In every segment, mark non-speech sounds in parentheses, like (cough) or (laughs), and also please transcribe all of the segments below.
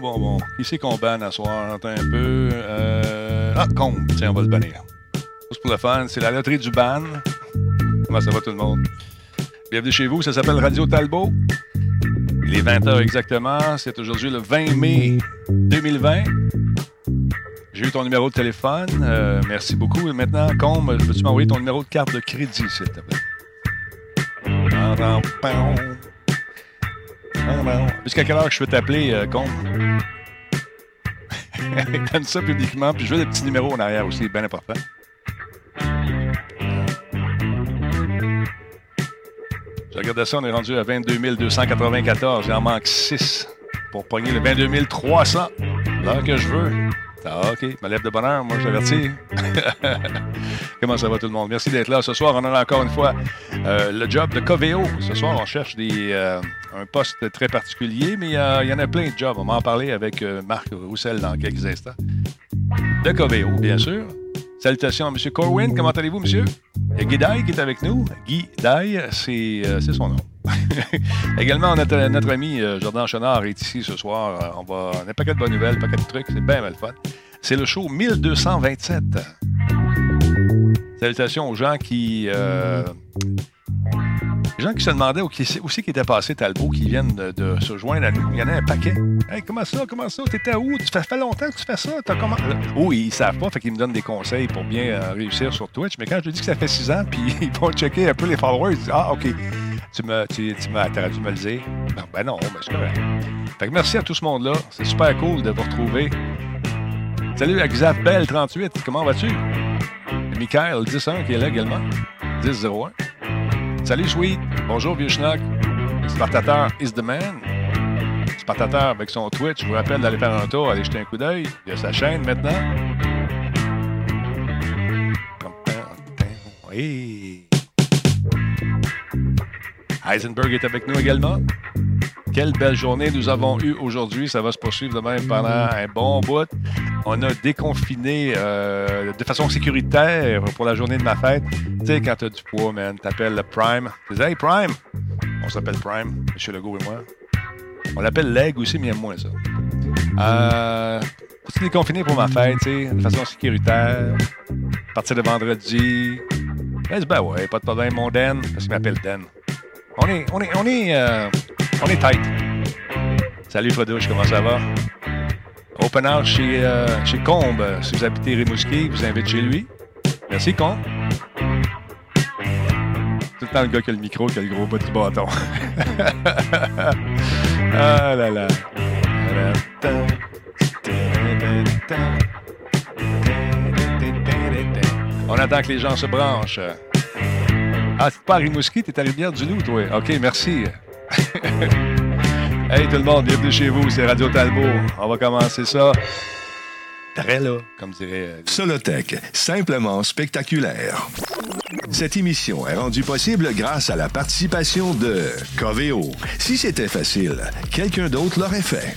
bon, bon, bon. C'est qu'on banne à soir? Un peu. Euh... Ah, Combe. Tiens, on va le bannir. Juste pour le fun, c'est la loterie du ban. Comment ça va tout le monde? Bienvenue chez vous, ça s'appelle Radio Talbot. Il est 20h exactement. C'est aujourd'hui le 20 mai 2020. J'ai eu ton numéro de téléphone. Euh, merci beaucoup. Et maintenant, Combe, peux-tu m'envoyer ton numéro de carte de crédit, s'il te plaît? Jusqu'à quelle heure je peux t'appeler, euh, (laughs) Combe? Donne ça publiquement, puis je veux le petit numéro en arrière aussi, bien important. Je regardais ça, on est rendu à 22 294. Il en manque 6 pour pogner le 22 300. L'heure que je veux. Ah, OK. Ma lèvre de bonheur, moi, j'avertis. (laughs) Comment ça va tout le monde? Merci d'être là. Ce soir, on a encore une fois euh, le job de Coveo. Ce soir, on cherche des, euh, un poste très particulier, mais euh, il y en a plein de jobs. On va en parler avec Marc Roussel dans quelques instants. De Coveo, bien sûr. Salutations à M. Corwin. Comment allez-vous, monsieur? Guy Dye qui est avec nous. Guy Dye, c'est son nom. (laughs) Également, notre, notre ami Jordan Chenard est ici ce soir. On va, on a un paquet de bonnes nouvelles, un paquet de trucs. C'est bien mal fun. C'est le show 1227. Salutations aux gens qui. Euh, les gens qui se demandaient où, c'est qui était passé Talbot, qui viennent de, se joindre à nous. Il y en a un paquet. Hey, comment ça, comment ça? T'étais où? Tu fais, fait longtemps que tu fais ça? T'as comment? Oui, ils savent pas, fait qu'ils me donnent des conseils pour bien euh, réussir sur Twitch. Mais quand je dis que ça fait six ans, (laughs) puis ils vont checker un peu les followers, ils disent Ah, OK. Tu m'as tu, tu dû me le dire. Ben, ben non, mais c'est correct. Fait que merci à tout ce monde-là. C'est super cool de vous retrouver. Salut à Xav Bell 38, comment vas-tu? Michael 10-1 qui est là également. 10-01. Salut Sweet, bonjour vieux schnock. Spartateur is the man. Spartateur avec son Twitch, je vous rappelle d'aller faire un tour, aller jeter un coup d'œil. Il y a sa chaîne maintenant. Heisenberg est avec nous également. Quelle belle journée nous avons eue aujourd'hui. Ça va se poursuivre de même pendant un bon bout. On a déconfiné euh, de façon sécuritaire pour la journée de ma fête. Tu sais, quand t'as du poids, man, t'appelles le Prime. Tu dis, hey, Prime! On s'appelle Prime, M. Legault et moi. On l'appelle Leg aussi, mais il aime moins ça. Euh, suis déconfiné pour ma fête, tu sais, de façon sécuritaire. À partir de vendredi. Ben ouais, pas de problème, mon Dan, parce qu'il m'appelle Dan. On est, on est, on est, euh, on est tight. Salut Fredouche, comment ça va? Open house chez, euh, chez Combe. Si vous habitez Rimouski, vous invite chez lui. Merci, Combe. Tout le temps le gars qui a le micro, qui a le gros bout du bâton. (laughs) ah là là. On attend que les gens se branchent. Ah, c'est pas à Rimouski, t'es à Rivière-du-Loup, toi. OK, merci. (laughs) hey tout le monde, bienvenue chez vous, c'est Radio Talbot. On va commencer ça. Très là, comme dirait. Euh, Solotech, simplement spectaculaire. Cette émission est rendue possible grâce à la participation de Coveo. Si c'était facile, quelqu'un d'autre l'aurait fait.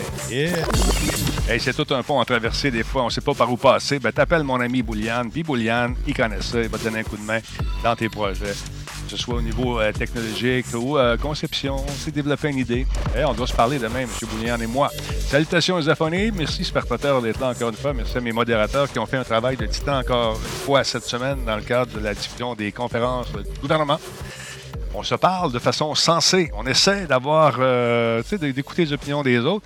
Yeah. C'est tout un pont à traverser des fois, on ne sait pas par où passer. Ben, t'appelles mon ami Bouliane, puis Bouliane, il connaît ça, il va te donner un coup de main dans tes projets. Que ce soit au niveau euh, technologique ou euh, conception, c'est développer une idée. On doit se parler demain, M. Bouliane et moi. Salutations aux affonés. Merci, spectateurs, d'être là encore une fois. Merci à mes modérateurs qui ont fait un travail de titan encore une fois cette semaine dans le cadre de la diffusion des conférences du gouvernement on se parle de façon sensée. On essaie d'avoir, euh, tu d'écouter les opinions des autres.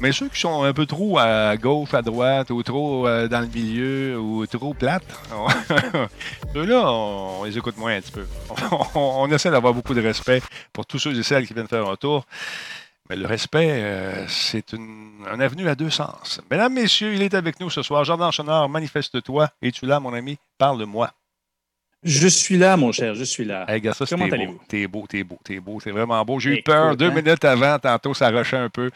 Mais ceux qui sont un peu trop à gauche, à droite, ou trop euh, dans le milieu, ou trop plates, (laughs) ceux-là, on, les écoute moins un petit peu. On, essaie d'avoir beaucoup de respect pour tous ceux et celles qui viennent faire un tour. Mais le respect, euh, c'est un avenue à deux sens. Mesdames, Messieurs, il est avec nous ce soir. Jordan Chenard, manifeste-toi. Es-tu là, mon ami? Parle-moi. Je suis là, mon cher, je suis là. Hey, ça, Comment allez-vous? beau. T'es beau, t'es beau, t'es beau. C'est vraiment beau. J'ai eu peur deux hein? minutes avant. Tantôt, ça rushait un peu.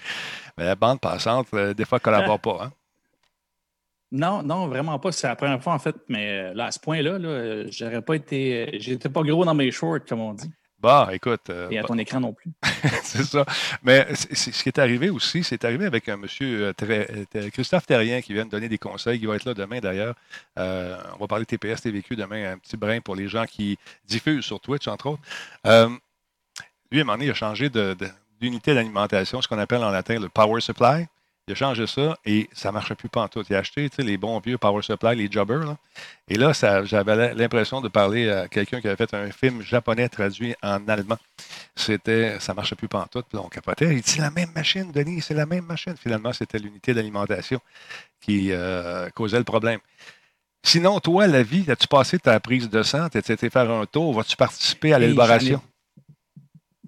Mais la bande passante, euh, des fois, ne collabore pas. Hein? Non, non, vraiment pas. C'est la première fois, en fait, mais euh, là, à ce point-là, là, euh, j'aurais pas été. J'étais pas gros dans mes shorts, comme on dit. Bah, écoute. euh, Et à bah, ton écran non plus. (laughs) c'est ça. Mais ce qui est arrivé aussi, c'est arrivé avec un monsieur euh, très- euh, Christophe Terrien qui vient de donner des conseils, qui va être là demain d'ailleurs. Euh, on va parler TPS, TVQ demain, un petit brin pour les gens qui diffusent sur Twitch, entre autres. Euh, lui, à un moment donné, il a changé de- de- d'unité d'alimentation, ce qu'on appelle en latin le power supply. Il a changé ça et ça ne marchait plus pantoute. Il a acheté les bons vieux power supply, les jobbers. là. Et là, ça- j'avais l'impression de parler à quelqu'un qui avait fait un film japonais traduit en allemand c'était, ça marchait plus pantoute. Puis là, on capotait. Il dit, c'est la même machine, Denis, c'est la même machine. Finalement, c'était l'unité d'alimentation qui euh, causait le problème. Sinon, toi, la vie, as-tu passé ta prise de sang? T'as été faire un tour? Vas-tu participer à l'élaboration?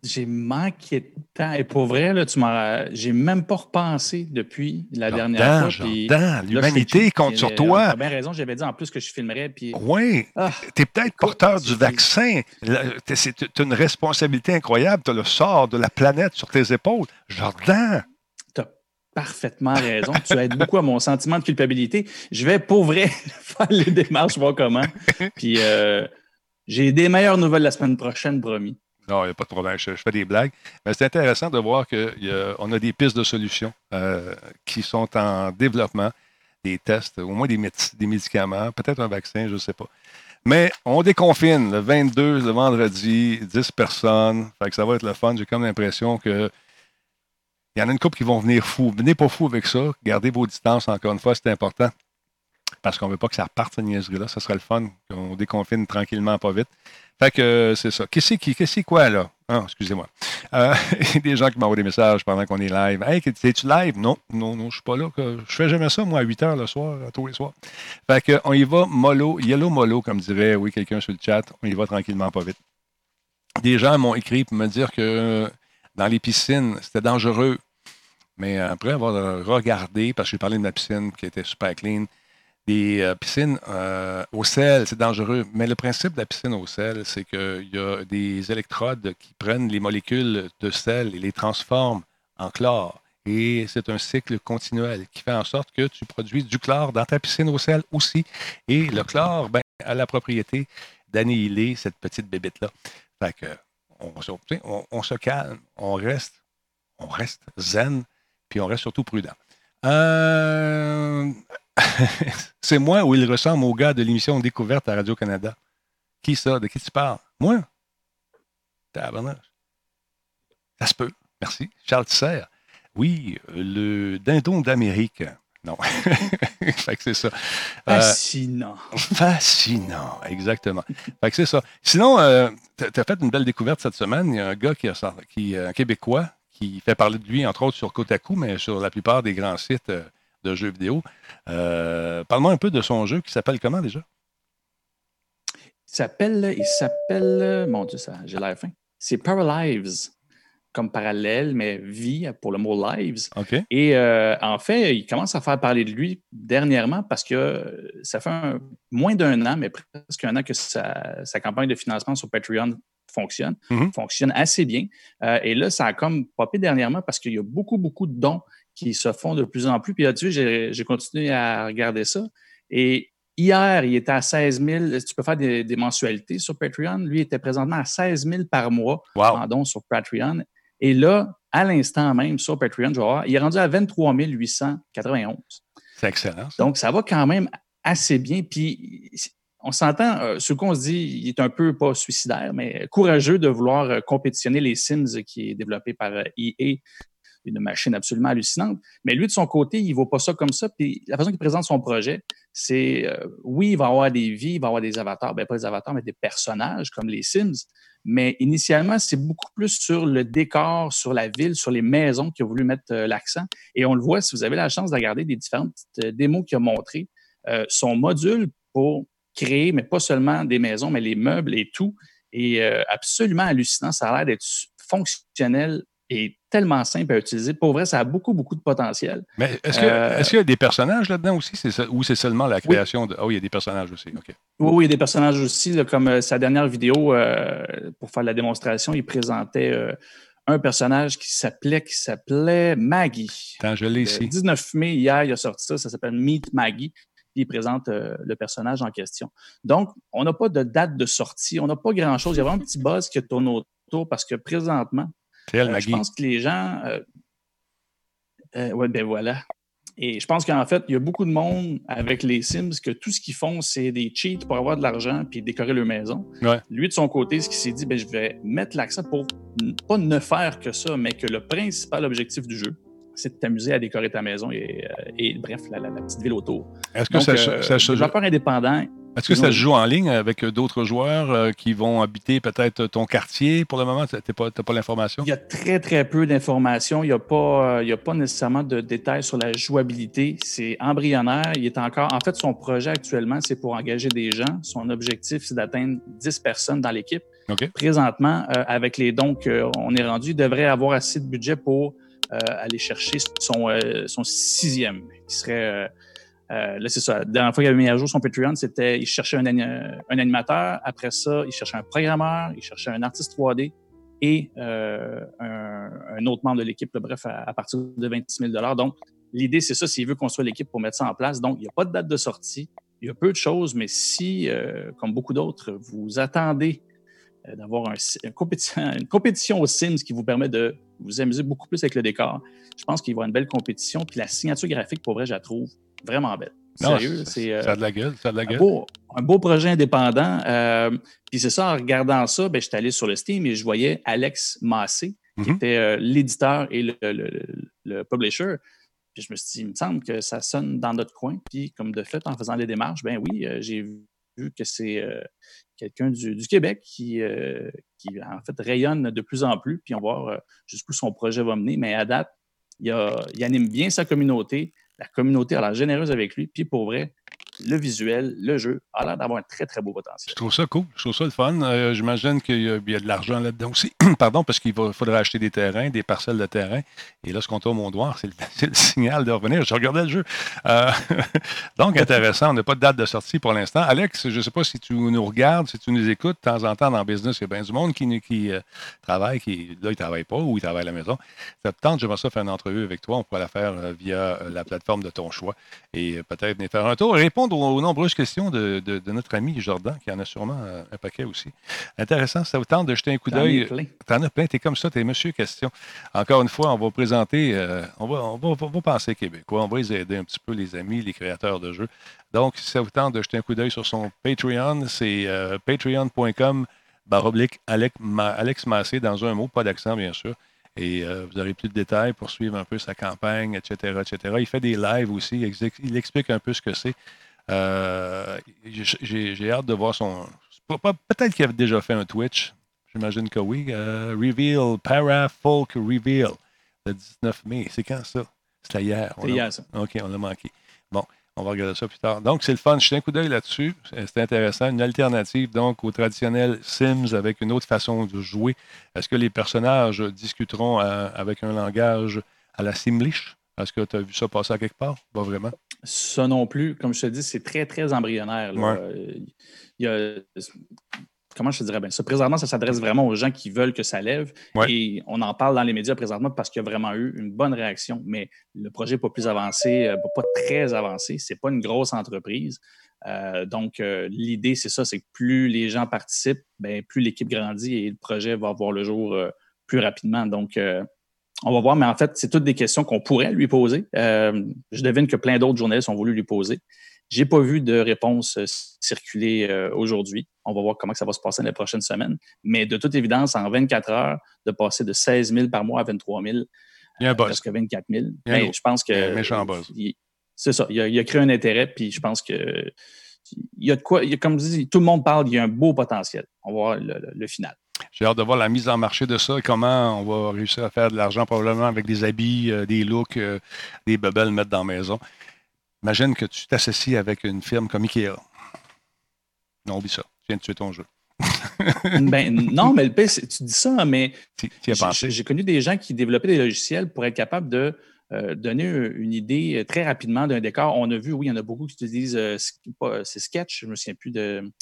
J'ai manqué de temps. Et pour vrai, là, tu m'as. J'ai même pas repensé depuis la dernière fois. Jordan, l'humanité compte sur euh, toi. T'as bien raison, j'avais dit en plus que je filmerais. Puis... Oui, Ah, tu es peut-être porteur du c'est- vaccin. Tu as une responsabilité incroyable. Tu as le sort de la planète sur tes épaules. Jordan, T'as parfaitement raison. tu aides beaucoup à mon sentiment de culpabilité. Je vais pour vrai (laughs) faire les démarches, voir comment. Puis euh, j'ai des meilleures nouvelles la semaine prochaine, promis. Non, il n'y a pas de problème. Je, fais des blagues. Mais c'est intéressant de voir qu'on a des pistes de solutions euh, qui sont en développement, des tests, au moins des médicaments, peut-être un vaccin, je ne sais pas. Mais on déconfine le 22, le vendredi, 10 personnes. Fait que ça va être le fun. J'ai comme l'impression que il y en a une couple qui vont venir fous. Venez pas fous avec ça. Gardez vos distances, encore une fois, c'est important. Parce qu'on ne veut pas que ça reparte, cette niaiserie-là. Ça serait le fun qu'on déconfine tranquillement, pas vite. Fait que euh, c'est ça. Qu'est-ce qui, qu'est-ce quoi, là? Ah, excusez-moi. Euh, (laughs) des gens qui m'envoient des messages pendant qu'on est live. Hey, es-tu live? Non, non, non, je suis pas là. que- Je fais jamais ça, moi, à 8 heures le soir, à tous les soirs. Fait que, on y va mollo, yellow mollo, comme dirait, oui, quelqu'un sur le chat. On y va tranquillement, pas vite. Des gens m'ont écrit pour me dire que euh, dans les piscines, c'était dangereux. Mais après avoir regardé, parce que j'ai parlé de ma piscine qui était super clean, des euh, piscines euh, au sel, c'est dangereux. Mais le principe de la piscine au sel, c'est qu'il y a des électrodes qui prennent les molécules de sel et les transforment en chlore. Et c'est un cycle continuel qui fait en sorte que tu produis du chlore dans ta piscine au sel aussi. Et le chlore ben, a la propriété d'annihiler cette petite bébête-là. Fait que on, se- calme, on reste, on reste zen, puis on reste surtout prudent. Euh, (laughs) c'est moi ou il ressemble au gars de l'émission Découverte à Radio-Canada. Qui ça? De qui tu parles? Moi? Tabarnak. Ça se peut. Merci. Charles Tisser. Oui, le dindon d'Amérique. Non. (laughs) fait que c'est ça. Euh, Fascinant. fascinant, exactement. Fait que c'est ça. Sinon, euh, tu as fait une belle découverte cette semaine. Il y a un gars qui, sorti- qui un Québécois qui fait parler de lui, entre autres, sur Kotaku, mais sur la plupart des grands sites euh, de jeux vidéo. Euh, Parle-moi un peu de son jeu qui s'appelle comment déjà? Il s'appelle, il s'appelle, mon Dieu, ça, j'ai l'air fin. C'est Paralives, comme parallèle, mais vie pour le mot lives. Et euh, en fait, il commence à faire parler de lui dernièrement parce que euh, ça fait un- moins d'un an, mais presque un an que sa, sa campagne de financement sur Patreon fonctionne, Mhm. fonctionne assez bien. Euh, et là, ça a comme popé dernièrement parce qu'il y a beaucoup, beaucoup de dons qui se font de plus en plus. Puis là-dessus, j'ai continué à regarder ça. Et hier, il était à 16 000. Tu peux faire des, des mensualités sur Patreon. Lui, il était présentement à 16 000 par mois Wow. en sur Patreon. Et là, à l'instant même, sur Patreon, je vais voir, il est rendu à 23 891. C'est excellent. Donc, ça va quand même assez bien. Puis, on s'entend, euh, ce qu'on se dit, il est un peu pas suicidaire, mais courageux de vouloir euh, compétitionner les Sims qui est développé par euh, EA, une machine absolument hallucinante. Mais lui, de son côté, il ne voit pas ça comme ça. Puis, la façon qu'il présente son projet, c'est euh, oui, il va avoir des vies, il va avoir des avatars, ben pas des avatars, mais des personnages comme les Sims. Mais initialement, c'est beaucoup plus sur le décor, sur la ville, sur les maisons qu'il a voulu mettre euh, l'accent. Et on le voit, si vous avez la chance de regarder des différentes euh, démos qu'il a montrées, son module pour créer, mais pas seulement des maisons, mais les meubles et tout, est absolument hallucinant. Ça a l'air d'être fonctionnel et tellement simple à utiliser. Pour vrai, ça a beaucoup, beaucoup de potentiel. Mais est-ce Euh, qu'il y a des personnages là-dedans aussi? Ça- ou c'est seulement la création de. Oh, il y a des personnages aussi. OK. Oui, oui, il y a des personnages aussi, comme euh, sa dernière vidéo, euh, pour faire la démonstration, il présentait un personnage qui s'appelait qui s'appelait Maggie. Attends, je l'ai ici. Le 19 mai, hier, il a sorti ça, ça s'appelle Meet Maggie. Il présente le personnage en question. Donc, on n'a pas de date de sortie, on n'a pas grand-chose. Il y a vraiment un petit buzz qui tourne autour parce que présentement, je pense que les gens. oui, ben voilà. Et je pense qu'en fait, il y a beaucoup de monde avec les Sims que tout ce qu'ils font, c'est des cheats pour avoir de l'argent puis décorer leur maison. Lui, de son côté, ce qu'il s'est dit, ben, je vais mettre l'accent pour pas ne faire que ça, mais que le principal objectif du jeu, c'est de t'amuser à décorer ta maison et, euh, bref, la, petite ville autour. Est-ce que ça, euh, ça, développeur indépendant, est-ce que ça se joue en ligne avec d'autres joueurs euh, qui vont habiter peut-être ton quartier pour le moment? Tu n'as pas, pas l'information? Il y a très, très peu d'informations. Il n'y a, pas, euh, a pas nécessairement de détails sur la jouabilité. C'est embryonnaire. Il est encore. En fait, son projet actuellement, c'est pour engager des gens. Son objectif, c'est d'atteindre 10 personnes dans l'équipe. Présentement, euh, avec les dons qu'on est rendu, il devrait avoir assez de budget pour aller chercher son, son sixième, qui serait euh, là, c'est ça. La dernière fois qu'il avait mis à jour son Patreon, c'était il cherchait un, animateur. Après ça, il cherchait un programmeur, il cherchait un artiste 3D et euh, un, autre membre de l'équipe. Bref, à, partir de 26 000 Donc, l'idée, c'est ça, s'il veut construire l'équipe pour mettre ça en place. Donc, il n'y a pas de date de sortie. Il y a peu de choses, mais si, euh, comme beaucoup d'autres, vous attendez euh, d'avoir un, (laughs) une, compétition, une compétition aux Sims qui vous permet de vous amuser beaucoup plus avec le décor, je pense qu'il va y avoir une belle compétition. Puis la signature graphique, pour vrai, je la trouve vraiment belle. Sérieux, c'est. Euh, ça a de la gueule, ça a de la gueule. Un beau, projet indépendant. Euh, puis c'est ça, en regardant ça, ben, j'étais allé sur le Steam et je voyais Alex Massé, qui mhm. était euh, l'éditeur et le, publisher. Puis je me suis dit, il me semble que ça sonne dans notre coin. Puis comme de fait, en faisant les démarches, ben oui, j'ai vu que c'est quelqu'un du, Québec qui, qui, en fait, rayonne de plus en plus. Puis on va voir jusqu'où son projet va mener. Mais à date, il, il anime bien sa communauté la communauté a l'air généreuse avec lui. Puis pour vrai, le visuel, le jeu, a l'air d'avoir un très, très beau potentiel. Je trouve ça cool. Je trouve ça le fun. Euh, j'imagine qu'il y, a de l'argent là-dedans aussi. (clears throat) Pardon, parce qu'il faudrait acheter des terrains, des parcelles de terrain. Et là, ce qu'on tourne mon doigt, c'est le, signal de revenir. Je regardais le jeu. Euh, (laughs) donc, intéressant. On n'a pas de date de sortie pour l'instant. Alex, je ne sais pas si tu nous regardes, si tu nous écoutes. De temps en temps, dans le business, il y a bien du monde qui, euh, travaille, qui, là, il ne travaille pas ou il travaille à la maison. Ça te tente, j'aimerais ça faire une entrevue avec toi. On pourrait la faire via la plateforme de ton choix et peut-être venir faire un tour et répondre aux, nombreuses questions de, notre ami Jordan, qui en a sûrement euh, un paquet aussi. Intéressant, ça vous tente de jeter un coup d'œil? T'en as plein, t'es comme ça, t'es monsieur question. Encore une fois, on va présenter, euh, on, va, on, va, penser québécois, on va les aider un petit peu, les amis, les créateurs de jeux. Donc, si ça vous tente de jeter un coup d'œil sur son Patreon, c'est euh, patreon.com baroblique Alex Massé, dans un mot, pas d'accent, bien sûr. Et vous aurez plus de détails pour suivre un peu sa campagne, etc., etc. Il fait des lives aussi. il explique un peu ce que c'est. Euh, j'ai hâte de voir son. Peut-être qu'il avait déjà fait un Twitch. J'imagine que oui. Euh, reveal, Para Folk Reveal, le 19 mai. C'est quand ça? C'était hier. C'était hier, ça. OK, on l'a manqué. Bon, on va regarder ça plus tard. Donc, c'est le fun. Je un coup d'œil là-dessus. C'était intéressant. Une alternative, donc, au traditionnel Sims avec une autre façon de jouer. Est-ce que les personnages discuteront euh, avec un langage à la Simlish? Est-ce que tu as vu ça passer à quelque part? Pas vraiment. Ça non plus. Comme je te dis, c'est très, très embryonnaire. comment je te dirais? Bien? Ça, présentement, ça s'adresse vraiment aux gens qui veulent que ça lève. Et on en parle dans les médias présentement parce qu'il y a vraiment eu une bonne réaction. Mais le projet n'est pas plus avancé, euh, pas très avancé. Ce n'est pas une grosse entreprise. Euh, donc, euh, l'idée, c'est ça, c'est que plus les gens participent, ben, plus l'équipe grandit et le projet va voir le jour plus rapidement. Donc, on va voir, mais en fait, c'est toutes des questions qu'on pourrait lui poser. Euh, je devine que plein d'autres journalistes ont voulu lui poser. J'ai pas vu de réponse euh, circuler euh, aujourd'hui. On va voir comment ça va se passer dans les prochaines semaines. Mais de toute évidence, en 24 heures, de passer de 16 000 par mois à 23 000, il y a un presque 24 000. Ben, je pense que. Il y a un méchant buzz. C'est ça. Il a, il a, créé un intérêt, puis je pense que. Il y a de quoi. Il y a, comme je dis, tout le monde parle, il y a un beau potentiel. On va voir le final. J'ai hâte de voir la mise en marché de ça, comment on va réussir à faire de l'argent probablement avec des habits, euh, des looks, euh, des bubbles mettre dans la maison. Imagine que tu t'associes avec une firme comme Ikea. Non, oublie ça. Tu viens de tuer ton jeu. (laughs) ben, non, mais tu dis ça, mais j'ai connu des gens qui développaient des logiciels pour être capables de donner une idée très rapidement d'un décor. On a vu, oui, il y en a beaucoup qui utilisent c'est Sketch, je ne me souviens plus de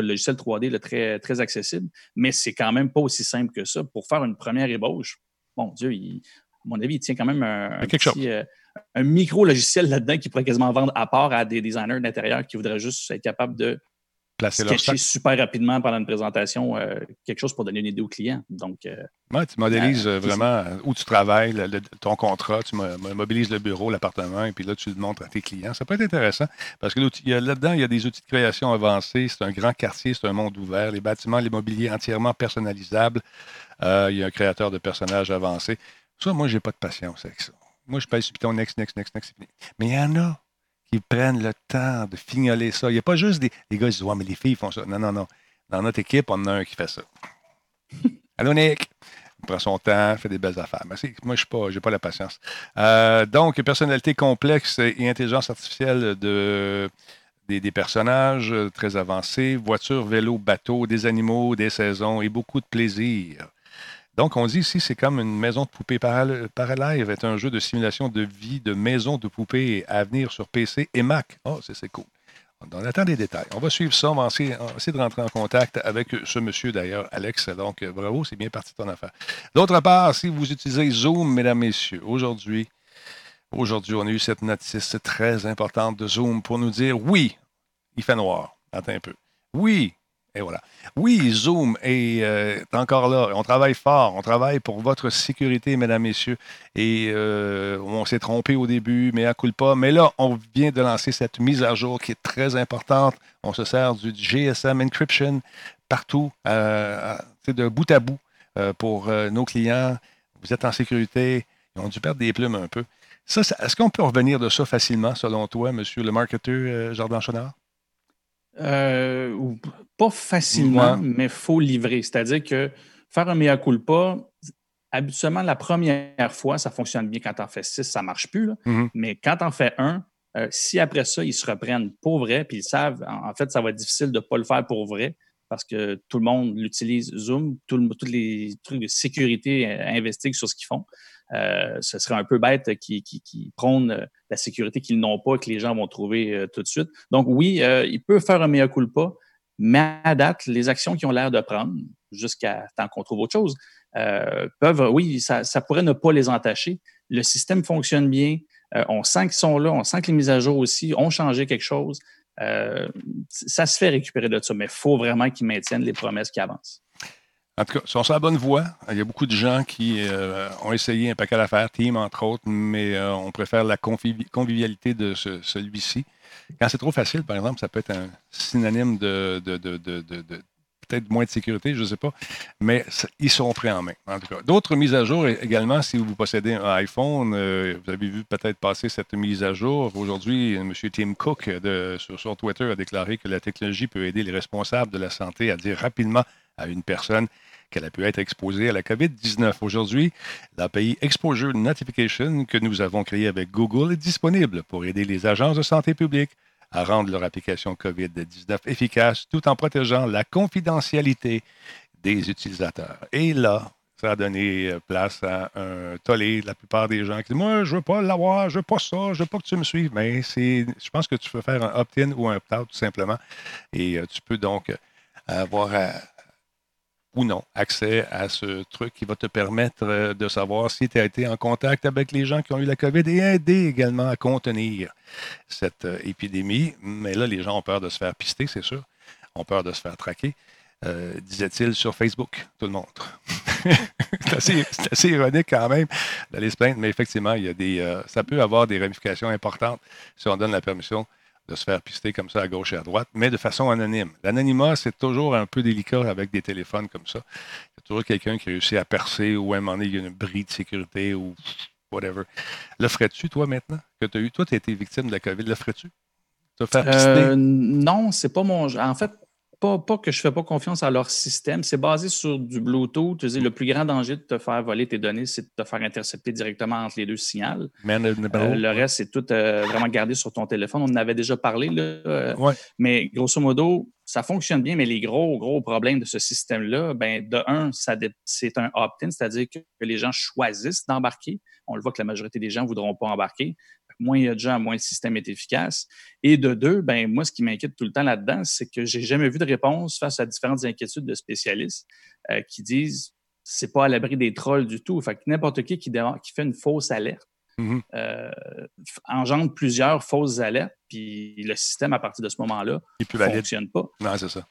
le logiciel 3D le très, très accessible, mais c'est quand même pas aussi simple que ça. Pour faire une première ébauche, mon Dieu, à mon avis, il tient quand même un, un micro-logiciel là-dedans qui pourrait quasiment vendre à part à des designers d'intérieur qui voudraient juste être capables de sketcher super rapidement pendant une présentation euh, quelque chose pour donner une idée au client. Donc, euh, tu modélises euh, vraiment où tu travailles, ton contrat, tu mobilises le bureau, l'appartement, et puis là, tu le montres à tes clients. Ça peut être intéressant parce que là-dedans, il y a des outils de création avancés. C'est un grand quartier, c'est un monde ouvert. Les bâtiments, l'immobilier entièrement personnalisable. il y a un créateur de personnages avancés. Ça, moi, j'ai pas de patience avec ça. Moi, je paye sur Python, next, next, next, next. Mais il y en a qui prennent le temps de fignoler ça. Il n'y a pas juste des, des gars qui disent Ouais, mais les filles font ça. Non, non, non. Dans notre équipe, on en a un qui fait ça. (laughs) Allô, Nick? Il prend son temps, fait des belles affaires. Mais moi, je n'ai pas, pas la patience. Euh, donc, personnalité complexe et intelligence artificielle de, des, des, personnages très avancés, voitures, vélos, bateaux, des animaux, des saisons et beaucoup de plaisir. Donc, on dit ici, c'est comme une maison de poupée. Paralive est un jeu de simulation de vie de maison de poupée à venir sur PC et Mac. Oh, c'est cool. On attend des détails. On va suivre ça. On va essayer, de rentrer en contact avec ce monsieur, d'ailleurs, Alex. Donc, bravo, c'est bien parti ton affaire. D'autre part, si vous utilisez Zoom, mesdames, messieurs, aujourd'hui, aujourd'hui, on a eu cette notice très importante de Zoom pour nous dire oui, il fait noir. Attends un peu. Oui, et voilà. Oui, Zoom est euh, encore là. On travaille fort. On travaille pour votre sécurité, mesdames, messieurs. Et euh, on s'est trompé au début, mais à coup pas. Mais là, on vient de lancer cette mise à jour qui est très importante. On se sert du GSM encryption partout, euh, de bout à bout pour nos clients. Vous êtes en sécurité. Ils ont dû perdre des plumes un peu. Ça, est-ce qu'on peut revenir de ça facilement, selon toi, monsieur le marketeur Jardin Chonard? Euh, pas facilement, mais il faut livrer. C'est-à-dire que faire un mea culpa, habituellement, la première fois, ça fonctionne bien. Quand tu en fais six, ça ne marche plus. Mm-hmm. Mais quand tu en fais un, euh, si après ça, ils se reprennent pour vrai, puis ils savent, en, fait, ça va être difficile de ne pas le faire pour vrai parce que tout le monde l'utilise Zoom, tous les trucs de sécurité euh, investiguent sur ce qu'ils font. Euh, ce serait un peu bête qu'ils qui, prônent euh, la sécurité qu'ils n'ont pas, que les gens vont trouver euh, tout de suite. Donc oui, il peut faire un meilleur pas, mais à date, les actions qui ont l'air de prendre, jusqu'à tant qu'on trouve autre chose, peuvent, oui, ça, pourrait ne pas les entacher. Le système fonctionne bien, on sent qu'ils sont là, on sent que les mises à jour aussi ont changé quelque chose. ça se fait récupérer de ça, mais il faut vraiment qu'ils maintiennent les promesses qui avancent. En tout cas, ils sont sur la bonne voie. Il y a beaucoup de gens qui euh, ont essayé un paquet d'affaires, Team entre autres, mais euh, on préfère la convivialité de celui-ci. Quand c'est trop facile, par exemple, ça peut être un synonyme de, peut-être moins de sécurité, je ne sais pas, mais ils sont prêts en main. D'autres mises à jour également, si vous possédez un iPhone, euh, vous avez vu peut-être passer cette mise à jour. Aujourd'hui, M. Tim Cook sur Twitter a déclaré que la technologie peut aider les responsables de la santé à dire rapidement à une personne qu'elle a pu être exposée à la COVID-19. Aujourd'hui, l'API Exposure Notification que nous avons créée avec Google est disponible pour aider les agences de santé publique à rendre leur application COVID-19 efficace tout en protégeant la confidentialité des utilisateurs. Et là, ça a donné place à un tollé de la plupart des gens qui disent Moi, je veux pas l'avoir, je veux pas ça, je veux pas que tu me suives. Mais c'est, je pense que tu peux faire un opt-in ou un opt-out tout simplement. Et euh, tu peux donc avoir ou non accès à ce truc qui va te permettre euh, de savoir si tu as été en contact avec les gens qui ont eu la COVID et aider également à contenir cette euh, épidémie. Mais là, les gens ont peur de se faire pister, c'est sûr. Ont peur de se faire traquer. Euh, disait-il sur Facebook, tout le monde. (laughs) c'est assez, ironique quand même d'aller se plaindre, mais effectivement, il y a des, ça peut avoir des ramifications importantes si on donne la permission de se faire pister comme ça à gauche et à droite, mais de façon anonyme. L'anonymat, c'est toujours un peu délicat avec des téléphones comme ça. Il y a toujours quelqu'un qui réussit à percer ou à un moment donné, il y a une bride de sécurité ou whatever. Le ferais-tu, toi, maintenant, que tu as eu? Toi, tu as été victime de la COVID? Le ferais-tu? Te faire pister? Euh, non, c'est pas mon. En fait, pas, pas que je ne fais pas confiance à leur système. C'est basé sur du Bluetooth. le plus grand danger de te faire voler tes données, c'est de te faire intercepter directement entre les deux signaux. Euh, le reste, c'est tout euh, vraiment gardé sur ton téléphone. On en avait déjà parlé. Là, Mais grosso modo, ça fonctionne bien, mais les gros, gros problèmes de ce système-là, ben, de un, c'est un opt-in, c'est-à-dire que les gens choisissent d'embarquer. On le voit que la majorité des gens ne voudront pas embarquer moins il y a de gens, moins le système est efficace. Et de deux, ben moi, ce qui m'inquiète tout le temps là-dedans, c'est que j'ai jamais vu de réponse face à différentes inquiétudes de spécialistes euh, qui disent c'est pas à l'abri des trolls du tout. Fait que n'importe qui qui, qui, fait une fausse alerte mm-hmm. euh, engendre plusieurs fausses alertes, puis le système, à partir de ce moment-là, ne fonctionne pas. Non, c'est ça.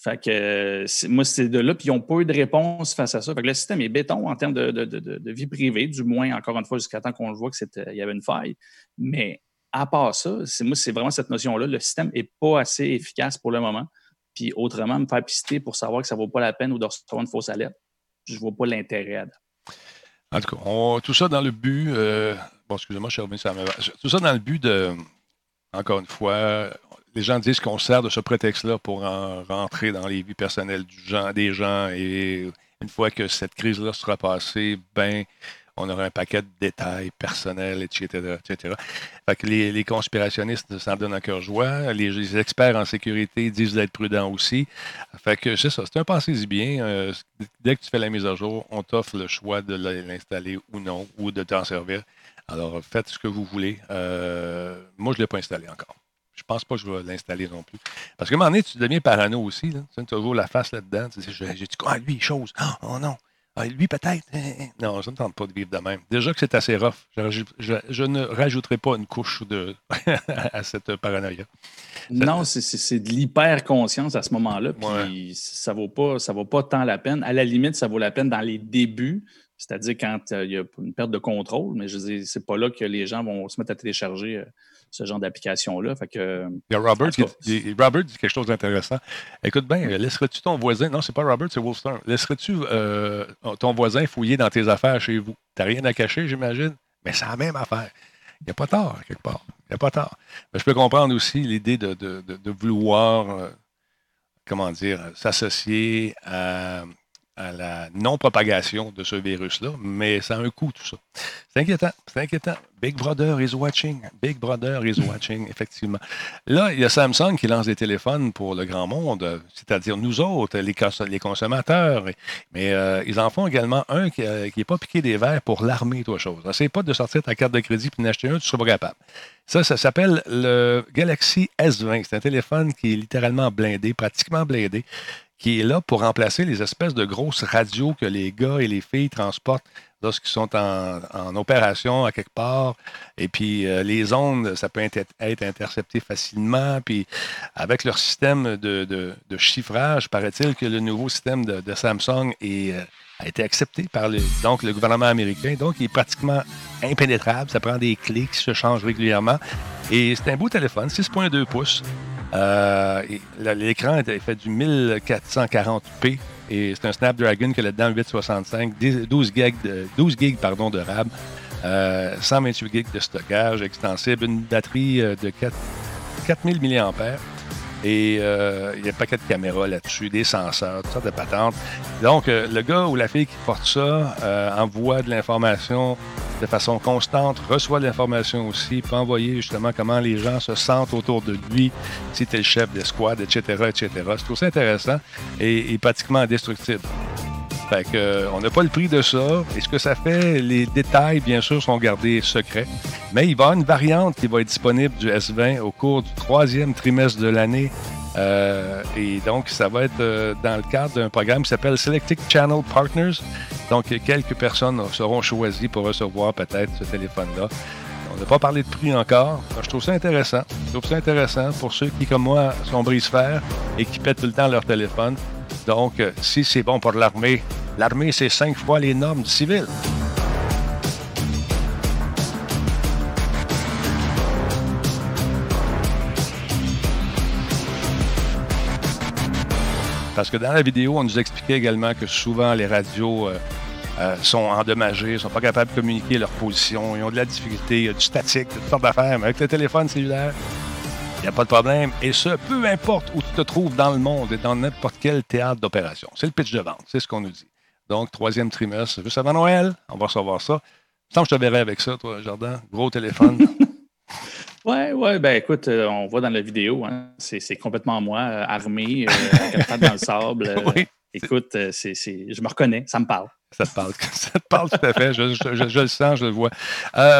Fait que moi, c'est de là, puis ils n'ont pas eu de réponse face à ça. Fait que le système est béton en termes de, vie privée, du moins, encore une fois, jusqu'à temps qu'on le voit qu'il y avait une faille. Mais à part ça, moi, c'est vraiment cette notion-là. Le système n'est pas assez efficace pour le moment. Puis autrement, me faire pister pour savoir que ça ne vaut pas la peine ou de recevoir une fausse alerte, je ne vois pas l'intérêt. En tout cas, tout ça dans le but. Euh, bon, excusez-moi, je suis revenu sur la Tout ça dans le but de, encore une fois, les gens disent qu'on sert de ce prétexte-là pour rentrer dans les vies personnelles des gens et une fois que cette crise-là sera passée, ben, on aura un paquet de détails personnels, etc. etc. Fait que les, conspirationnistes s'en donnent un cœur joie. Les, experts en sécurité disent d'être prudents aussi. Fait que c'est ça, c'est un passé bien. Euh, dès que tu fais la mise à jour, on t'offre le choix de l'installer ou non, ou de t'en servir. Alors, faites ce que vous voulez. Euh, moi, je ne l'ai pas installé encore. Je pense pas que je vais l'installer non plus. Parce qu'à un moment donné, tu deviens parano aussi. Là. Tu as toujours la face là-dedans. Tu sais, j'ai dit, ah, lui, chose. Ah, oh non. Ah, lui, peut-être. Non, ça ne me tente pas de vivre de même. Déjà que c'est assez rough. Je, ne rajouterai pas une couche de (laughs) à cette paranoïa. Non, c'est de l'hyper-conscience à ce moment-là. Puis ça ne vaut, pas, ça vaut pas tant la peine. À la limite, ça vaut la peine dans les débuts. C'est-à-dire quand euh, il y a une perte de contrôle, mais je dis, c'est pas là que les gens vont se mettre à télécharger euh, ce genre d'application-là. Il y a Robert, qui dit, Robert dit quelque chose d'intéressant. Écoute bien, laisserais-tu ton voisin, non, c'est pas Robert, c'est Wolfstone, laisserais-tu euh, ton voisin fouiller dans tes affaires chez vous? T'as rien à cacher, j'imagine? Mais c'est la même affaire. Il n'y a pas tard, quelque part. Il n'y a pas tard. Mais je peux comprendre aussi l'idée de, de, de, vouloir, euh, comment dire, s'associer à à la non-propagation de ce virus-là, mais ça a un coût, tout ça. C'est inquiétant, c'est inquiétant. Big Brother is watching. Big Brother is watching, (laughs) effectivement. Là, il y a Samsung qui lance des téléphones pour le grand monde, c'est-à-dire nous autres, les, consommateurs. Mais euh, ils en font également un qui n'est euh, pas piqué des verres pour l'armée, toi, chose. C'est pas de sortir ta carte de crédit et d'acheter un, tu seras pas capable. Ça, ça s'appelle le Galaxy S20. C'est un téléphone qui est littéralement blindé, pratiquement blindé qui est là pour remplacer les espèces de grosses radios que les gars et les filles transportent lorsqu'ils sont en, opération à quelque part. Et puis, euh, les ondes, ça peut être, intercepté facilement. Puis, avec leur système de, chiffrage, paraît-il que le nouveau système de, Samsung euh, a été accepté par le, donc, le gouvernement américain. Donc, il est pratiquement impénétrable. Ça prend des clés qui se changent régulièrement. Et c'est un beau téléphone, 6,2 pouces. Euh, l'écran est fait du 1440p et c'est un Snapdragon qui a là-dedans 865, 12 gigs de, 12 gigs, pardon, de RAM, 128 euh, gigs de stockage extensible, une batterie euh, de 4, 4000 mAh. Et il y a un paquet de caméras là-dessus, des senseurs, toutes sortes de patentes. Donc, le gars ou la fille qui porte ça envoie de l'information de façon constante, reçoit l'information aussi, peut envoyer justement comment les gens se sentent autour de lui, si tu le chef d'escouade, etc., etc. C'est tout ça intéressant et, pratiquement indestructible. Fait que, euh, on n'a pas le prix de ça. Et ce que ça fait, les détails, bien sûr, sont gardés secrets. Mais il va y avoir une variante qui va être disponible du S20 au cours du troisième trimestre de l'année. Euh, et donc, ça va être euh, dans le cadre d'un programme qui s'appelle Selected Channel Partners. Donc, quelques personnes seront choisies pour recevoir peut-être ce téléphone-là. On n'a pas parlé de prix encore. Je trouve ça intéressant. Je trouve ça intéressant pour ceux qui, comme moi, sont brise-fer et qui pètent tout le temps leur téléphone. Donc, euh, si c'est bon pour l'armée, l'armée, c'est cinq fois les normes civiles. Parce que dans la vidéo, on nous expliquait également que souvent les radios euh, euh, sont endommagées, ne sont pas capables de communiquer leur position, ils ont de la difficulté, il y a du statique, toutes sortes d'affaires. Mais avec le téléphone cellulaire, Il n'y a pas de problème. Et ce, peu importe où tu te trouves dans le monde et dans n'importe quel théâtre d'opération. C'est le pitch de vente. C'est ce qu'on nous dit. Donc, troisième trimestre, juste avant Noël, on va recevoir ça. Sans que je te verrai avec ça, toi, Jardin. Gros téléphone. (laughs) Ouais, ouais, ben écoute, euh, on voit dans la vidéo, hein, c'est complètement moi, euh, armé, euh, dans le sable. (laughs) oui. Écoute, c'est, je me reconnais, ça me parle. Ça te parle, (laughs) ça te parle tout à fait. Je, le sens, je le vois.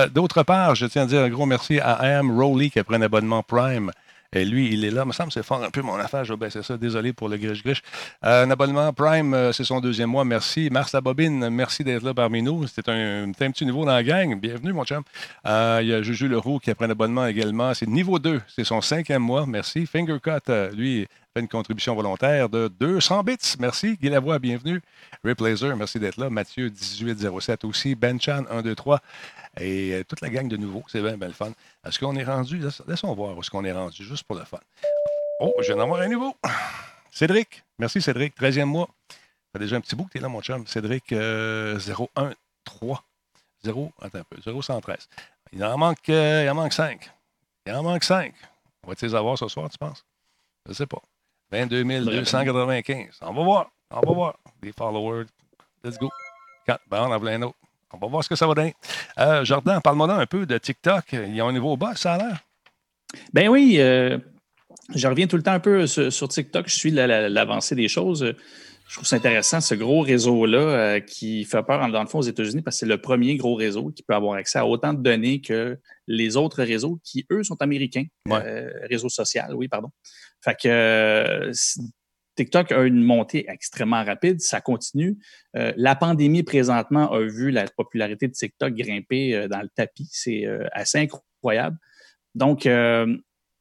d'autre part, je tiens à dire un gros merci à Am Rowley qui a pris un abonnement Prime et lui, il est là. Il me semble que c'est fort un peu mon affaire. Je vais baisser ça. Désolé pour le griche-griche. Euh, un abonnement Prime, euh, c'est son deuxième mois. Merci. Mars la bobine, merci d'être là parmi nous. C'était un, petit niveau dans la gang. Bienvenue, mon chum. Euh, il y a Juju Leroux qui a pris un abonnement également. C'est niveau 2. C'est son cinquième mois. Merci. Fingercut, lui, une contribution volontaire de 200 bits. Merci. Guy Lavoie, bienvenue. Rip Laser, merci d'être là. Mathieu, 1807 aussi. Ben Chan, 1, 2, 3. Et euh, toute la gang de nouveau, c'est bien, bien le fun. Est-ce qu'on est rendu? Laissons voir où est-ce qu'on est rendu, juste pour le fun. Oh, je viens d'en avoir un nouveau. Cédric. Merci, Cédric. 13e mois. Ça fait déjà un petit bout que tu es là, mon chum. Cédric, 013. 0, attends un peu, 013. Il en manque, euh, il en manque 5. Il en manque 5. On va-tu les avoir ce soir, tu penses? Je ne sais pas. 22 295. On va voir. On va voir. Des followers. Let's go. Ben, on en a un autre. On va voir ce que ça va donner. Euh, Jordan, parle-moi un peu de TikTok. Il y a un nouveau boss, ça a l'air? Ben oui, euh, je reviens tout le temps un peu sur, TikTok. Je suis l'avancée des choses. Je trouve ça intéressant, ce gros réseau-là euh, qui fait peur, dans le fond, aux États-Unis, parce que c'est le premier gros réseau qui peut avoir accès à autant de données que les autres réseaux qui, eux, sont américains. Euh, réseau social, oui, pardon. Fait que TikTok a une montée extrêmement rapide, ça continue. Euh, la pandémie présentement a vu la popularité de TikTok grimper euh, dans le tapis. C'est euh, assez incroyable. Donc,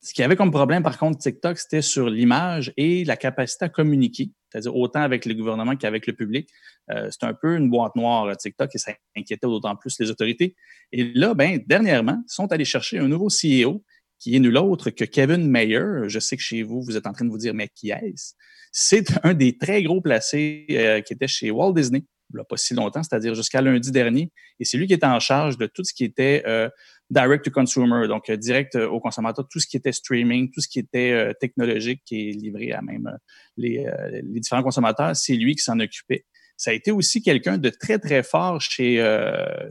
ce qu'il y avait comme problème, par contre, TikTok, c'était sur l'image et la capacité à communiquer, c'est-à-dire autant avec le gouvernement qu'avec le public. c'est un peu une boîte noire, TikTok, et ça inquiétait d'autant plus les autorités. Et là, ben, dernièrement, ils sont allés chercher un nouveau CEO qui est nul autre que Kevin Mayer. Je sais que chez vous, vous êtes en train de vous dire, mais qui est-ce? C'est un des très gros placés euh, qui était chez Walt Disney, il a pas si longtemps, c'est-à-dire jusqu'à lundi dernier. Et c'est lui qui était en charge de tout ce qui était euh, direct to consumer, donc euh, direct au consommateur, tout ce qui était streaming, tout ce qui était technologique qui est livré à même les, les différents consommateurs. C'est lui qui s'en occupait. Ça a été aussi quelqu'un de très, très fort chez,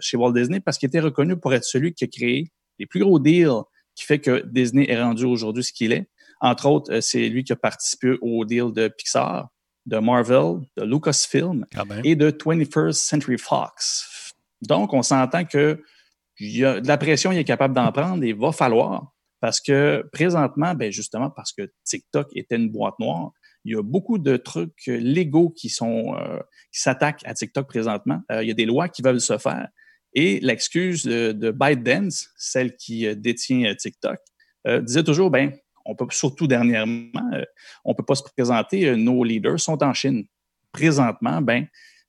chez Walt Disney parce qu'il était reconnu pour être celui qui a créé les plus gros deals qui fait que Disney est rendu aujourd'hui ce qu'il est. Entre autres, euh, c'est lui qui a participé au deal de Pixar, de Marvel, de Lucasfilm ah ben. et de 21st Century Fox. Donc, on s'entend que y a de la pression, il est capable d'en prendre et il va falloir. Parce que présentement, ben justement, parce que TikTok était une boîte noire, il y a beaucoup de trucs légaux qui sont euh, qui s'attaquent à TikTok présentement. Euh, il y a des lois qui veulent se faire. Et l'excuse de, de ByteDance, celle qui détient TikTok, disait toujours, ben, on peut surtout dernièrement, euh, on ne peut pas se présenter. Euh, nos leaders sont en Chine. Présentement, ben,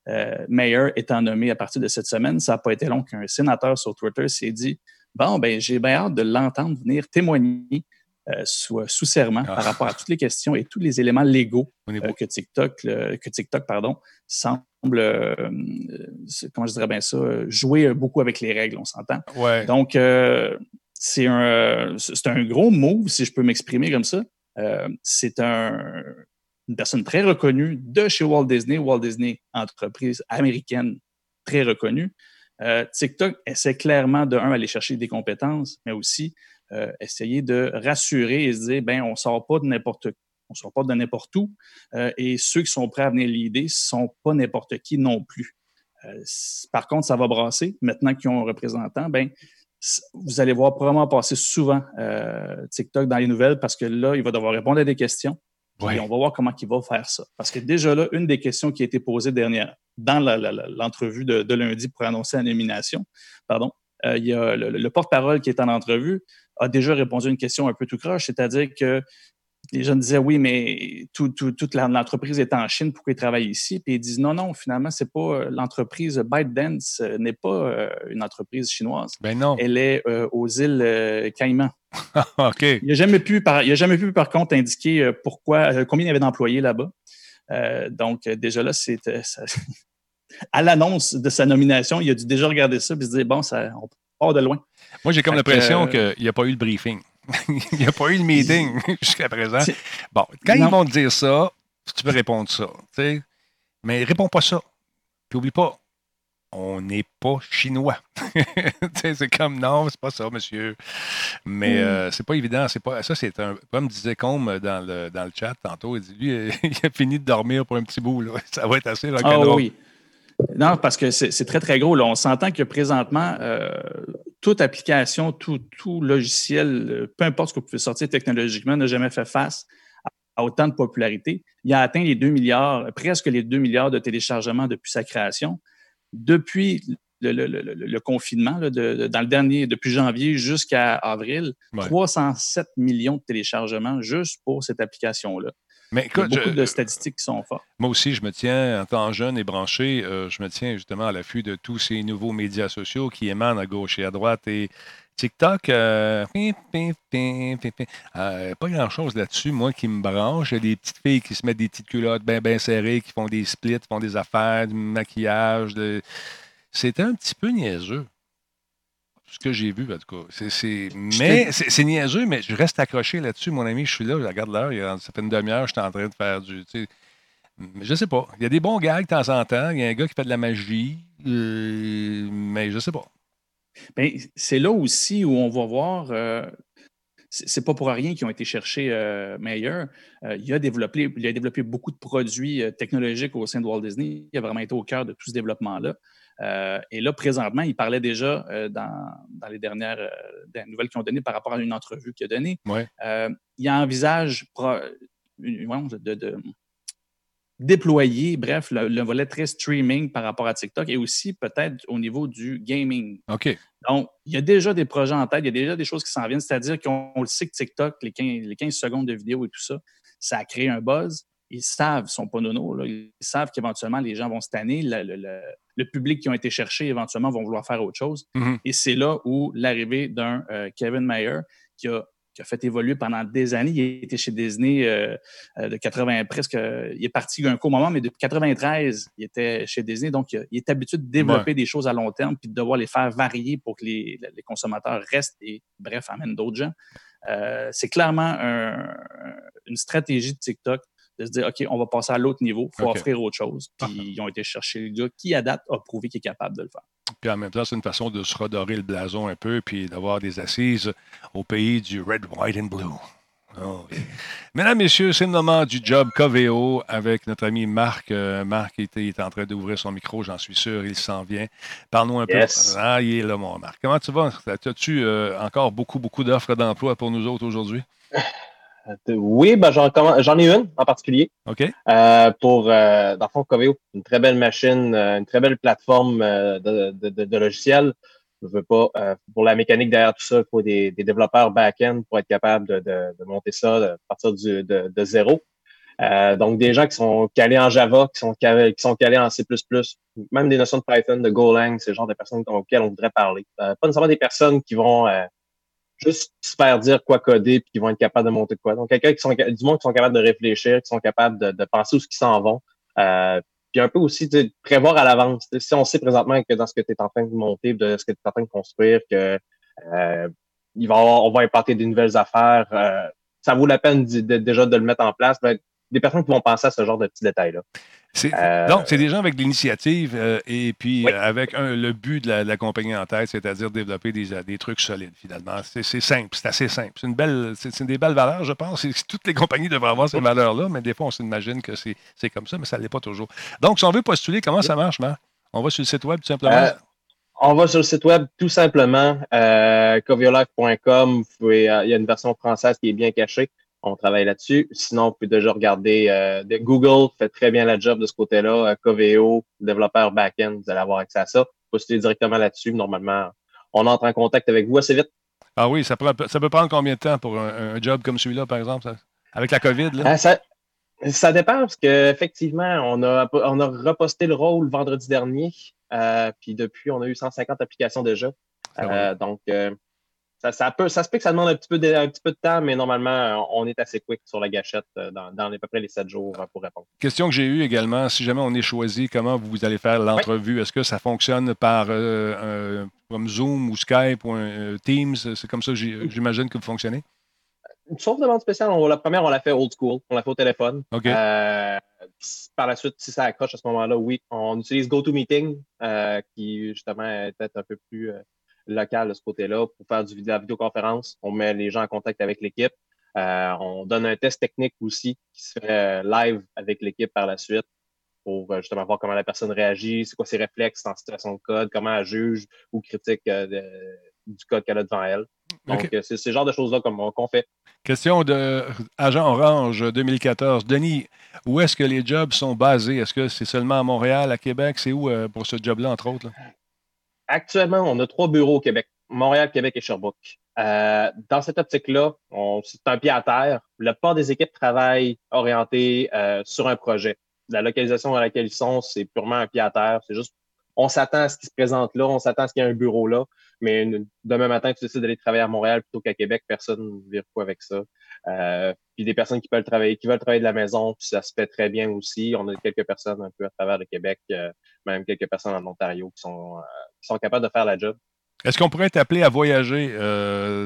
euh, Mayer étant nommé à partir de cette semaine, ça n'a pas été long qu'un sénateur sur Twitter s'est dit Bon, ben, j'ai bien hâte de l'entendre venir témoigner sous, serment par ah. rapport à toutes les questions et tous les éléments légaux que TikTok, que TikTok pardon, semble, comment je dirais bien ça, jouer beaucoup avec les règles, on s'entend. Donc, c'est un, gros move, si je peux m'exprimer comme ça. Euh, c'est un, une personne très reconnue de chez Walt Disney, Walt Disney, entreprise américaine très reconnue. Euh, TikTok essaie clairement de, un, aller chercher des compétences, mais aussi euh, essayer de rassurer et se dire, ben, on sort pas de n'importe on sort pas de n'importe où, et ceux qui sont prêts à venir l'idée sont pas n'importe qui non plus. par contre, ça va brasser. Maintenant qu'ils ont un représentant, ben, vous allez voir probablement passer souvent euh, TikTok dans les nouvelles parce que là, il va devoir répondre à des questions. Et on va voir comment il va faire ça. Parce que déjà là, une des questions qui a été posée dernière dans l'entrevue de, lundi pour annoncer la nomination, pardon, euh, il y a le porte-parole qui est en entrevue a déjà répondu à une question un peu tout croche, c'est-à-dire que les jeunes disaient oui, mais toute l'entreprise est en Chine, pourquoi ils travaillent ici? Puis ils disent non, non, finalement, c'est pas euh, l'entreprise ByteDance euh, n'est pas euh, une entreprise chinoise. Ben non. Elle est aux îles Caïmans. (laughs) OK. Il n'a jamais pu, par, il a jamais pu, par contre, indiquer pourquoi, combien il y avait d'employés là-bas. donc, déjà là, c'est (laughs) à l'annonce de sa nomination, il a dû déjà regarder ça et se dire bon, ça, on part de loin. Moi, j'ai comme l'impression qu'il n'y a pas eu le briefing. (laughs) Il n'y a pas eu de meeting (laughs) jusqu'à présent. Bon, quand ils vont te dire ça, tu peux répondre ça. sais. Mais réponds pas ça. Puis oublie pas, on n'est pas chinois. (laughs) c'est comme non, c'est pas ça, monsieur. Mais hmm. euh, c'est pas évident. C'est pas, ça, c'est un. Comme disait Combe dans le, dans le chat tantôt, il dit lui, il a fini de dormir pour un petit bout. Là. Ça va être assez Ah oui. Non, parce que c'est très, très gros. Là. On s'entend que présentement, euh, toute application, tout, tout logiciel, euh, peu importe ce que vous pouvez sortir technologiquement, n'a jamais fait face à autant de popularité. Il a atteint les 2 milliards, presque les 2 milliards de téléchargements depuis sa création depuis le, confinement, dans le dernier, depuis janvier jusqu'à avril, 307 millions de téléchargements juste pour cette application-là. Mais Il y a beaucoup de statistiques qui sont fortes. Moi aussi, je me tiens, en tant jeune et branché, euh, je me tiens justement à l'affût de tous ces nouveaux médias sociaux qui émanent à gauche et à droite. Et TikTok, euh, euh, pas grand-chose là-dessus, moi, qui me branche. Il y a des petites filles qui se mettent des petites culottes bien, bien serrées, qui font des splits, font des affaires, du maquillage. De... C'est un petit peu niaiseux. Ce que j'ai vu, en tout cas. C'est, Mais c'est niaiseux, mais je reste accroché là-dessus, mon ami. Je suis là, je regarde l'heure. Ça fait une demi-heure, je suis en train de faire du. Je sais pas. Il y a des bons gars de temps en temps. Il y a un gars qui fait de la magie. Euh, mais je sais pas. Bien, c'est là aussi où on va voir. Euh, c'est pas pour rien qu'ils ont été cherchés euh, meilleurs. Euh, il, a développé, il a développé beaucoup de produits technologiques au sein de Walt Disney. Il a vraiment été au cœur de tout ce développement-là. Et là, présentement, il parlait déjà dans, les dernières nouvelles qu'ils ont données par rapport à une entrevue qu'il a donnée. il envisage de, déployer, bref, le, volet très streaming par rapport à TikTok et aussi peut-être au niveau du gaming. OK. Donc, il y a déjà des projets en tête, il y a déjà des choses qui s'en viennent, c'est-à-dire qu'on le sait que TikTok, les 15, les 15, secondes de vidéo et tout ça, ça a créé un buzz. Ils savent, ils sont pas nono, ils savent qu'éventuellement les gens vont se tanner, le, public qui ont été cherchés éventuellement vont vouloir faire autre chose. Mm-hmm. Et c'est là où l'arrivée d'un euh, Kevin Mayer qui a qui a fait évoluer pendant des années. Il était chez Disney euh, euh, de 80 presque. il est parti un court moment, mais depuis 93, il était chez Disney. Donc, il est habitué de développer des choses à long terme puis de devoir les faire varier pour que les, consommateurs restent et, bref, amènent d'autres gens. Euh, c'est clairement une stratégie de TikTok de se dire, OK, on va passer à l'autre niveau, il faut offrir autre chose. Puis ils ont été chercher le gars qui, à date, a prouvé qu'il est capable de le faire. Puis en même temps, c'est une façon de se redorer le blason un peu, puis d'avoir des assises au pays du red, white and blue. Oh, Mesdames, Messieurs, c'est le moment du job Coveo avec notre ami Marc. Euh, Marc était, est en train d'ouvrir son micro, j'en suis sûr, il s'en vient. Parle-nous un peu. Ah, il est là, mon Marc. Comment tu vas? As-tu euh, encore beaucoup, beaucoup d'offres d'emploi pour nous autres aujourd'hui? (laughs) Oui, ben j'en ai une en particulier. OK. Euh, pour, euh, dans le fond, Coveo, une très belle machine, euh, une très belle plateforme euh, de, de, de, logiciels. Je veux pas, pour la mécanique derrière tout ça, il faut des, des développeurs back-end pour être capable de, de, monter ça à partir du, de, zéro. donc, des gens qui sont calés en Java, qui sont calés, qui sont calés en C++, même des notions de Python, de Golang, c'est le genre de personnes auxquelles on voudrait parler. pas nécessairement des personnes qui vont juste faire dire quoi coder puis qu'ils vont être capables de monter de quoi. Donc, quelqu'un qui sont du monde qui sont capables de réfléchir, qui sont capables de, de penser où ce qu'ils s'en vont. Euh, puis un peu aussi de prévoir à l'avance. Si on sait présentement que dans ce que tu es en train de monter, de ce que tu es en train de construire, que euh, il va avoir, on va implanter des nouvelles affaires, euh, ça vaut la peine déjà de le mettre en place. Ben, des personnes qui vont penser à ce genre de petits détails-là. Euh, donc, c'est des gens avec de l'initiative euh, et puis euh, avec le but de la, compagnie en tête, c'est-à-dire développer des, des, trucs solides, finalement. C'est simple, c'est assez simple. C'est une belle, c'est des belles valeurs, je pense. Toutes les compagnies devraient avoir ces valeurs-là, mais des fois, on s'imagine que c'est comme ça, mais ça ne l'est pas toujours. Donc, si on veut postuler, comment ça marche, Marc? On va sur le site web, tout simplement? on va sur le site web, tout simplement, euh, coviolife.com. Il y a une version française qui est bien cachée on travaille là-dessus. Sinon, vous pouvez déjà regarder euh, Google fait très bien la job de ce côté-là. Euh, Coveo, développeur back-end, vous allez avoir accès à ça. Postulez directement là-dessus. Normalement, on entre en contact avec vous assez vite. Ah oui, ça, peut, ça peut prendre combien de temps pour un, job comme celui-là, par exemple, avec la COVID? Là? Ah, ça, ça dépend parce qu'effectivement, on a, on a reposté le rôle vendredi dernier. Euh, puis depuis, on a eu 150 applications déjà. Ah donc, ça, ça, peut, ça se peut que ça demande un petit, peu de, un petit peu de temps, mais normalement, on est assez quick sur la gâchette euh, dans, dans à peu près les sept jours euh, pour répondre. Question que j'ai eue également, si jamais on est choisi, comment vous allez faire l'entrevue? Est-ce que ça fonctionne par euh, comme Zoom ou Skype ou Teams? C'est comme ça, j'imagine que vous fonctionnez? sauf demande spéciale, on, la première, on l'a fait old school. On l'a fait au téléphone. Euh, par la suite, si ça accroche à ce moment-là, oui, on utilise GoToMeeting, euh, qui justement est peut-être un peu plus local de ce côté-là pour faire du, de la vidéoconférence. On met les gens en contact avec l'équipe. on donne un test technique aussi qui se fait live avec l'équipe par la suite pour justement voir comment la personne réagit, c'est quoi ses réflexes en situation de code, comment elle juge ou critique du code qu'elle a devant elle. Donc, euh, c'est ce genre de choses-là qu'on fait. Question de Agent Orange 2014. Denis, où est-ce que les jobs sont basés? Est-ce que c'est seulement à Montréal, à Québec? C'est où euh, pour ce job-là, entre autres? Actuellement, on a trois bureaux au Québec. Montréal, Québec et Sherbrooke. Euh, dans cette optique-là, c'est un pied à terre. Le port des équipes travaillent orientées sur un projet. La localisation à laquelle ils sont, c'est purement un pied à terre. C'est juste on s'attend à ce qui se présente là, on s'attend à ce qu'il y ait un bureau là, mais demain matin, tu décides d'aller travailler à Montréal plutôt qu'à Québec, personne ne vire quoi avec ça. Euh, puis des personnes qui peuvent travailler, qui veulent travailler de la maison, puis ça se fait très bien aussi. On a quelques personnes un peu à travers le Québec, euh, même quelques personnes en Ontario qui sont, euh, qui sont capables de faire la job. Est-ce qu'on pourrait t'appeler à voyager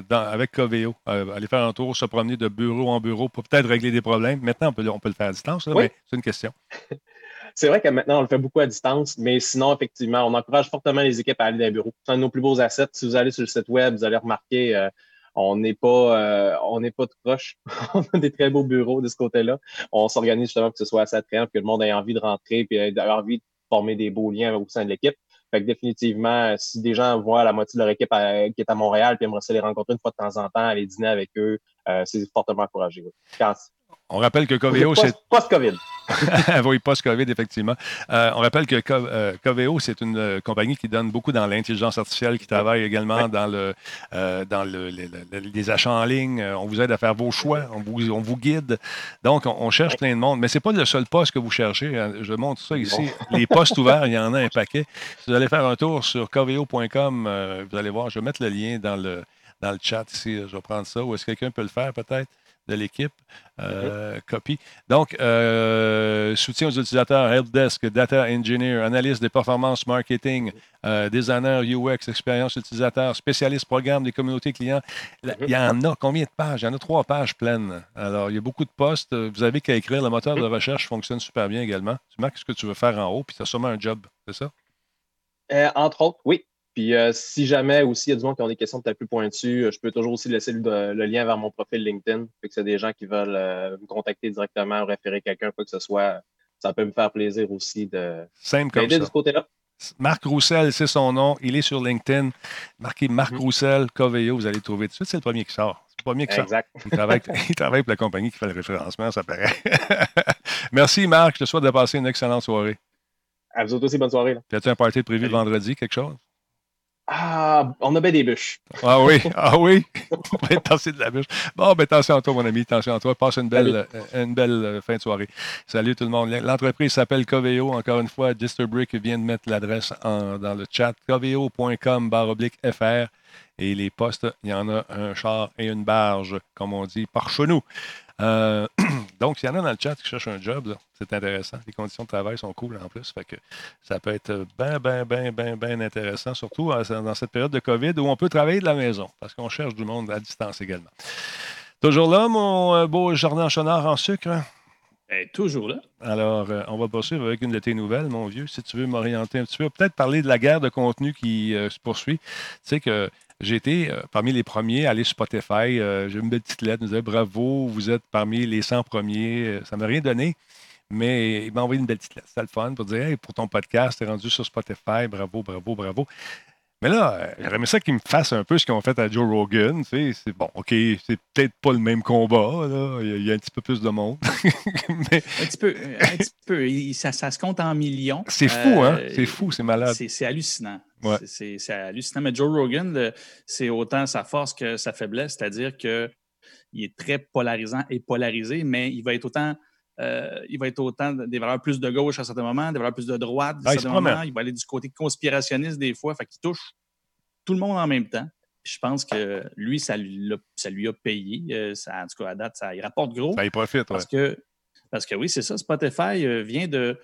avec Coveo, aller faire un tour, se promener de bureau en bureau pour peut-être régler des problèmes? Maintenant, on peut, on peut le faire à distance, mais c'est une question. (laughs) C'est vrai que maintenant, on le fait beaucoup à distance, mais sinon, effectivement, on encourage fortement les équipes à aller dans les bureaux. C'est un de nos plus beaux assets. Si vous allez sur le site web, vous allez remarquer, euh, on n'est pas, euh, on n'est pas tout proche. (laughs) on a des très beaux bureaux de ce côté-là. On s'organise justement pour que ce soit assez attrayant, que le monde ait envie de rentrer, puis ait envie de former des beaux liens au sein de l'équipe. Fait que définitivement, si des gens voient la moitié de leur équipe qui est à Montréal, puis aimeraient se les rencontrer une fois de temps en temps, aller dîner avec eux, euh, c'est fortement encouragé. On rappelle que Coveo, c'est. Post-COVID. (laughs) oui, post-COVID, effectivement. Euh, on rappelle que euh, Coveo, c'est une euh, compagnie qui donne beaucoup dans l'intelligence artificielle, qui travaille également dans, le, dans le, les, achats en ligne. On vous aide à faire vos choix, on vous, on vous guide. Donc, on, cherche plein de monde. Mais ce n'est pas le seul poste que vous cherchez. Je montre ça ici. Les postes (laughs) ouverts, il y en a un paquet. Si vous allez faire un tour sur coveo.com, vous allez voir, je vais mettre le lien dans le, dans le chat ici. Je vais prendre ça. Ou est-ce que quelqu'un peut le faire peut-être? De l'équipe. Euh, copie. Donc, euh, soutien aux utilisateurs, helpdesk, data engineer, analyste des performances marketing, euh, designer UX, expérience utilisateur, spécialiste programme des communautés clients. Il y en a combien de pages? Il y en a trois pages pleines. Alors, il y a beaucoup de postes. Vous avez qu'à écrire. Le moteur de recherche fonctionne super bien également. Tu marques ce que tu veux faire en haut, puis tu as sûrement un job, c'est ça? entre autres, oui. Puis euh, si jamais aussi il y a du monde qui ont des questions peut-être plus pointues, euh, je peux toujours aussi laisser le, lien vers mon profil LinkedIn. Fait que c'est des gens qui veulent euh, me contacter directement ou référer quelqu'un, quoi que ce soit. Ça peut me faire plaisir aussi de Simple comme ça. de ce côté-là. Marc Roussel, c'est son nom. Il est sur LinkedIn. Marquez Marc mm-hmm. Roussel, Coveo, vous allez trouver tout de suite. C'est le premier qui sort. C'est le premier qui exact. sort. Il travaille, (laughs) il travaille, pour la compagnie qui fait le référencement, ça paraît. (laughs) Merci, Marc. Je te souhaite de passer une excellente soirée. À vous aussi, bonne soirée. As-tu un party prévu vendredi, quelque chose? Ah, on a bien des bûches. Ah oui, (laughs) ah oui. on va être de la bûche. Bon, ben attention à toi, mon ami. Attention à toi. Passe une belle, euh, une belle euh, fin de soirée. Salut tout le monde. L'entreprise s'appelle Coveo. Encore une fois, Disturbrick vient de mettre l'adresse dans le chat. Coveo.com FR. Et les postes, il y en a un char et une barge, comme on dit, par chez nous. Euh, (clears throat) donc, s'il y en a dans le chat qui cherchent un job, c'est intéressant. Les conditions de travail sont cool en plus. Fait que ça peut être bien, bien, bien, bien, bien intéressant, surtout dans cette période de COVID où on peut travailler de la maison parce qu'on cherche du monde à distance également. Toujours là, mon euh, beau jardin chenard en sucre? Ben, toujours là. Alors, on va poursuivre avec une de tes nouvelles, mon vieux, si tu veux m'orienter un petit peu. Peut-être parler de la guerre de contenu qui se poursuit. Tu sais que j'ai été euh, parmi les premiers à aller sur Spotify. Euh, j'ai une belle petite lettre, nous disait bravo, vous êtes parmi les 100 premiers. Euh, ça ne m'a rien donné, mais il m'a envoyé une belle petite lettre. C'était le fun pour dire hey, pour ton podcast, tu es rendu sur Spotify, bravo, bravo, bravo. Mais là, j'aimerais ça qu'ils me fassent un peu ce qu'ils ont fait à Joe Rogan. C'est bon, OK, c'est peut-être pas le même combat. Là. Il, y a, un petit peu plus de monde. (laughs) Mais... Un petit peu. Un petit peu. Ça, ça, se compte en millions. C'est fou, hein? C'est fou, c'est malade. C'est hallucinant. C'est hallucinant. Mais Joe Rogan, c'est autant sa force que sa faiblesse, c'est-à-dire qu'il est très polarisant et polarisé, mais il va être autant. Euh, il va être autant des valeurs plus de gauche à certains moments, des valeurs plus de droite à ah, certains moments. Il va aller du côté conspirationniste des fois, fait qu'il touche tout le monde en même temps. je pense que lui, ça lui, ça lui a payé. Euh, ça, en tout cas, à date, ça, il rapporte gros. Ça y profite, parce que Parce que oui, c'est ça. Spotify euh, vient de.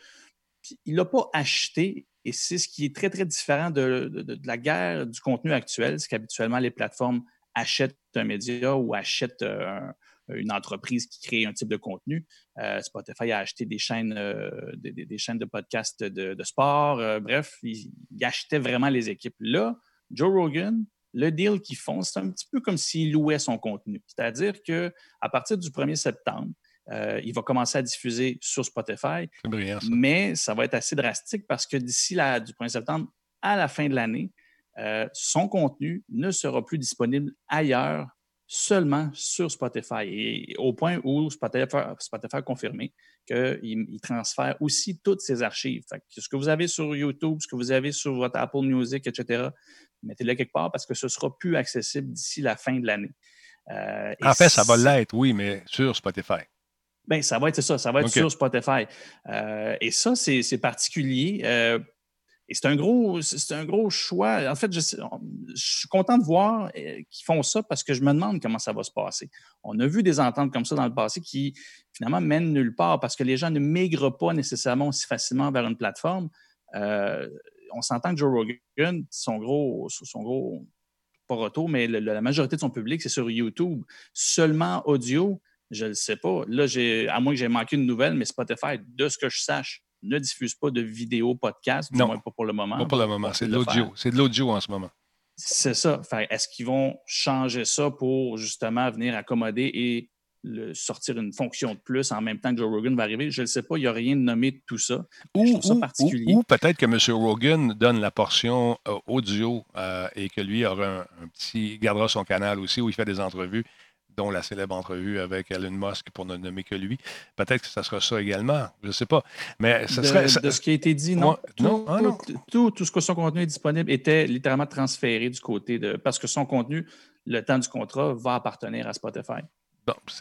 Il n'a pas acheté et c'est ce qui est très, très différent de, la guerre du contenu actuel, c'est qu'habituellement, les plateformes achètent un média ou achètent euh, une entreprise qui crée un type de contenu. Spotify a acheté des chaînes, des, chaînes de podcasts de, sport. bref, il, achetait vraiment les équipes. Là, Joe Rogan, le deal qu'ils font, c'est un petit peu comme s'il louait son contenu. C'est-à-dire qu'à partir du 1er septembre, euh, il va commencer à diffuser sur Spotify. Mais ça va être assez drastique parce que d'ici du 1er septembre à la fin de l'année, euh, son contenu ne sera plus disponible ailleurs, seulement sur Spotify. Et au point où Spotify, a confirmé qu'il transfère aussi toutes ses archives. ce que vous avez sur YouTube, ce que vous avez sur votre Apple Music, etc., mettez-le quelque part parce que ce ne sera plus accessible d'ici la fin de l'année. Euh, en fait, ça va l'être, oui, mais sur Spotify. Bien, ça va être ça, ça va être sur Spotify. Euh, et ça, c'est particulier. Euh, et c'est un gros, choix. En fait, je, suis content de voir euh, qu'ils font ça parce que je me demande comment ça va se passer. On a vu des ententes comme ça dans le passé qui finalement mènent nulle part parce que les gens ne migrent pas nécessairement aussi facilement vers une plateforme. on s'entend que Joe Rogan, son gros, son gros, pas mais la majorité de son public, c'est sur YouTube. Seulement audio, je ne sais pas. Là, à moins que j'ai manqué une nouvelle, mais Spotify, de ce que je sache, ne diffuse pas de vidéo podcast, du non, moins pas pour le moment. Pas pour le moment, c'est de l'audio. C'est de l'audio en ce moment. C'est ça. Est-ce qu'ils vont changer ça pour justement venir accommoder et le, sortir une fonction de plus en même temps que Joe Rogan va arriver? Je ne sais pas, il n'y a rien de nommé de tout ça. Ou, ou, peut-être que M. Rogan donne la portion euh, audio euh, et que lui aura un, petit, gardera son canal aussi où il fait des entrevues dont la célèbre entrevue avec Elon Musk, pour ne nommer que lui. Peut-être que ça sera ça également, je ne sais pas. Mais ça de, serait, de ce qui a été dit, non? Ah, tout, Tout, ce que son contenu est disponible était littéralement transféré du côté de. Parce que son contenu, le temps du contrat, va appartenir à Spotify.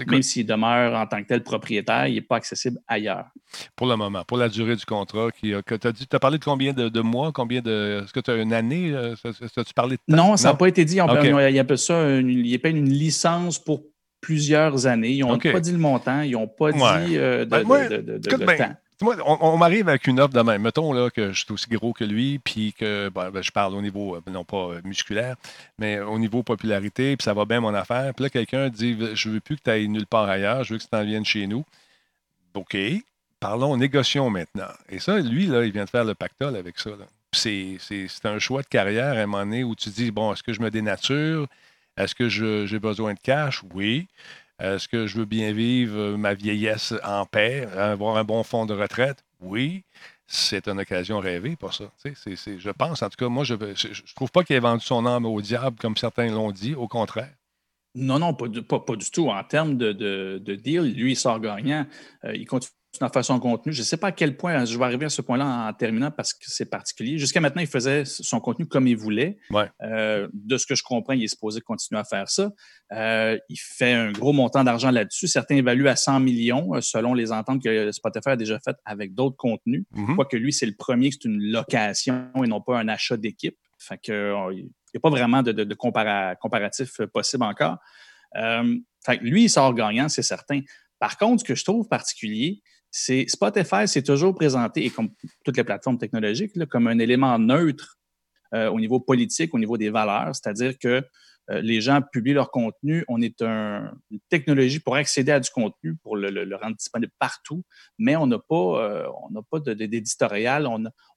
Même s'il demeure en tant que tel propriétaire, il n'est pas accessible ailleurs. Pour le moment, pour la durée du contrat, qui, tu as, parlé de combien de, mois, combien de. Est-ce que tu as une année? Euh, as-tu parlé de Non, ça n'a pas été dit. On, il appelle ça une, une licence pour plusieurs années. Ils n'ont pas dit le montant, ils n'ont pas dit euh, de, ben, de, temps. Moi, on, m'arrive avec une offre de même. Mettons là, que je suis aussi gros que lui, puis que ben, je parle au niveau, euh, non pas euh, musculaire, mais au niveau popularité, puis ça va bien mon affaire. Puis là, quelqu'un dit Je veux plus que tu ailles nulle part ailleurs, je veux que tu en viennes chez nous. OK, parlons, négocions maintenant. Et ça, lui, il vient de faire le pactole avec ça. C'est un choix de carrière à un moment donné où tu dis Bon, est-ce que je me dénature? Est-ce que j'ai besoin de cash Oui. Est-ce que je veux bien vivre euh, ma vieillesse en paix, avoir un bon fonds de retraite? Oui. C'est une occasion rêvée pour ça. je pense, en tout cas, moi, je ne trouve pas qu'il ait vendu son âme au diable, comme certains l'ont dit. Au contraire. Non, non, pas du, pas, du tout. En termes de, de, deal, lui, il sort gagnant. Euh, il continue de faire son contenu. Je ne sais pas à quel point je vais arriver à ce point-là en terminant parce que c'est particulier. Jusqu'à maintenant, il faisait son contenu comme il voulait. Euh, de ce que je comprends, il est supposé continuer à faire ça. Euh, il fait un gros montant d'argent là-dessus. Certains évaluent à 100 millions euh, selon les ententes que Spotify a déjà faites avec d'autres contenus. Mm-hmm. Quoique lui, c'est le premier, c'est une location et non pas un achat d'équipe. Fait que, il n'y a pas vraiment de, comparatif possible encore. fait que lui, il sort gagnant, c'est certain. Par contre, ce que je trouve particulier, c'est Spotify s'est toujours présenté, et comme toutes les plateformes technologiques, comme un élément neutre euh, au niveau politique, au niveau des valeurs, c'est-à-dire que euh, les gens publient leur contenu, on est une technologie pour accéder à du contenu, pour le, rendre disponible partout, mais on n'a pas, euh, on pas d'éditorial,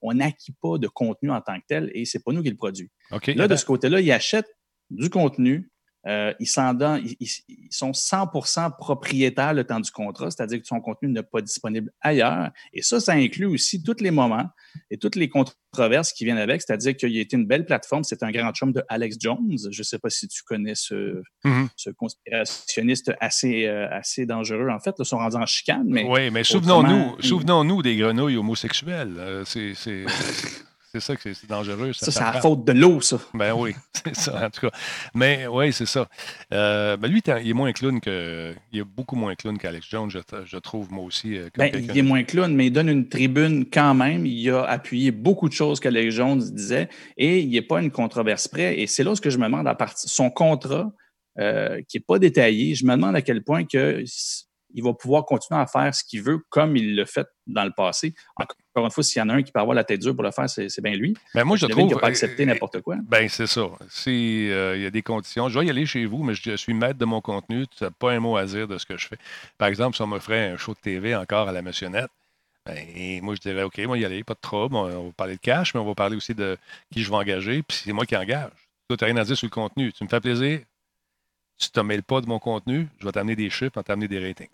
on n'acquit pas de contenu en tant que tel, et c'est pas nous qui le produit. Là, de ce côté-là, ils achètent du contenu, euh, ils, sont 100% propriétaires le temps du contrat, c'est-à-dire que son contenu n'est pas disponible ailleurs. Et ça, ça inclut aussi tous les moments et toutes les controverses qui viennent avec, c'est-à-dire qu'il a été une belle plateforme. C'est un grand chum de Alex Jones. Je ne sais pas si tu connais ce, mm-hmm. conspirationniste assez, euh, assez dangereux. En fait, ils sont rendus en chicane. Mais oui, mais souvenons-nous souvenons des grenouilles homosexuelles. Euh, c'est (laughs) c'est ça que c'est dangereux. Ça, c'est la faute de l'eau, ça. Ben oui, (laughs) c'est ça, en tout cas. Mais oui, c'est ça. Euh, ben lui, il est moins clown que. Il est beaucoup moins clown qu'Alex Jones, je, trouve, moi aussi. Euh, ben, il est moins clown, mais il donne une tribune quand même. Il a appuyé beaucoup de choses qu'Alex Jones disait et il n'est pas une controverse près. Et c'est là ce que je me demande à partir. Son contrat, euh, qui n'est pas détaillé, je me demande à quel point que il va pouvoir continuer à faire ce qu'il veut comme il l'a fait dans le passé. Encore une fois, s'il y en a un qui peut avoir la tête dure pour le faire, c'est bien lui. Ben moi, je trouve. qu'il n'a pas accepté n'importe quoi. Ben, c'est ça. S'il y a des conditions, je vais y aller chez vous, mais je suis maître de mon contenu. Tu n'as pas un mot à dire de ce que je fais. Par exemple, si on m'offrait un show de TV encore à la Missionnette, ben, moi, je dirais, OK, moi, y aller, pas de trouble. On va parler de cash, mais on va parler aussi de qui je vais engager, puis c'est moi qui engage. Toi, tu n'as rien à dire sur le contenu. Tu me fais plaisir, tu ne te mêles pas de mon contenu, je vais t'amener des chiffres, je vais t'amener des ratings.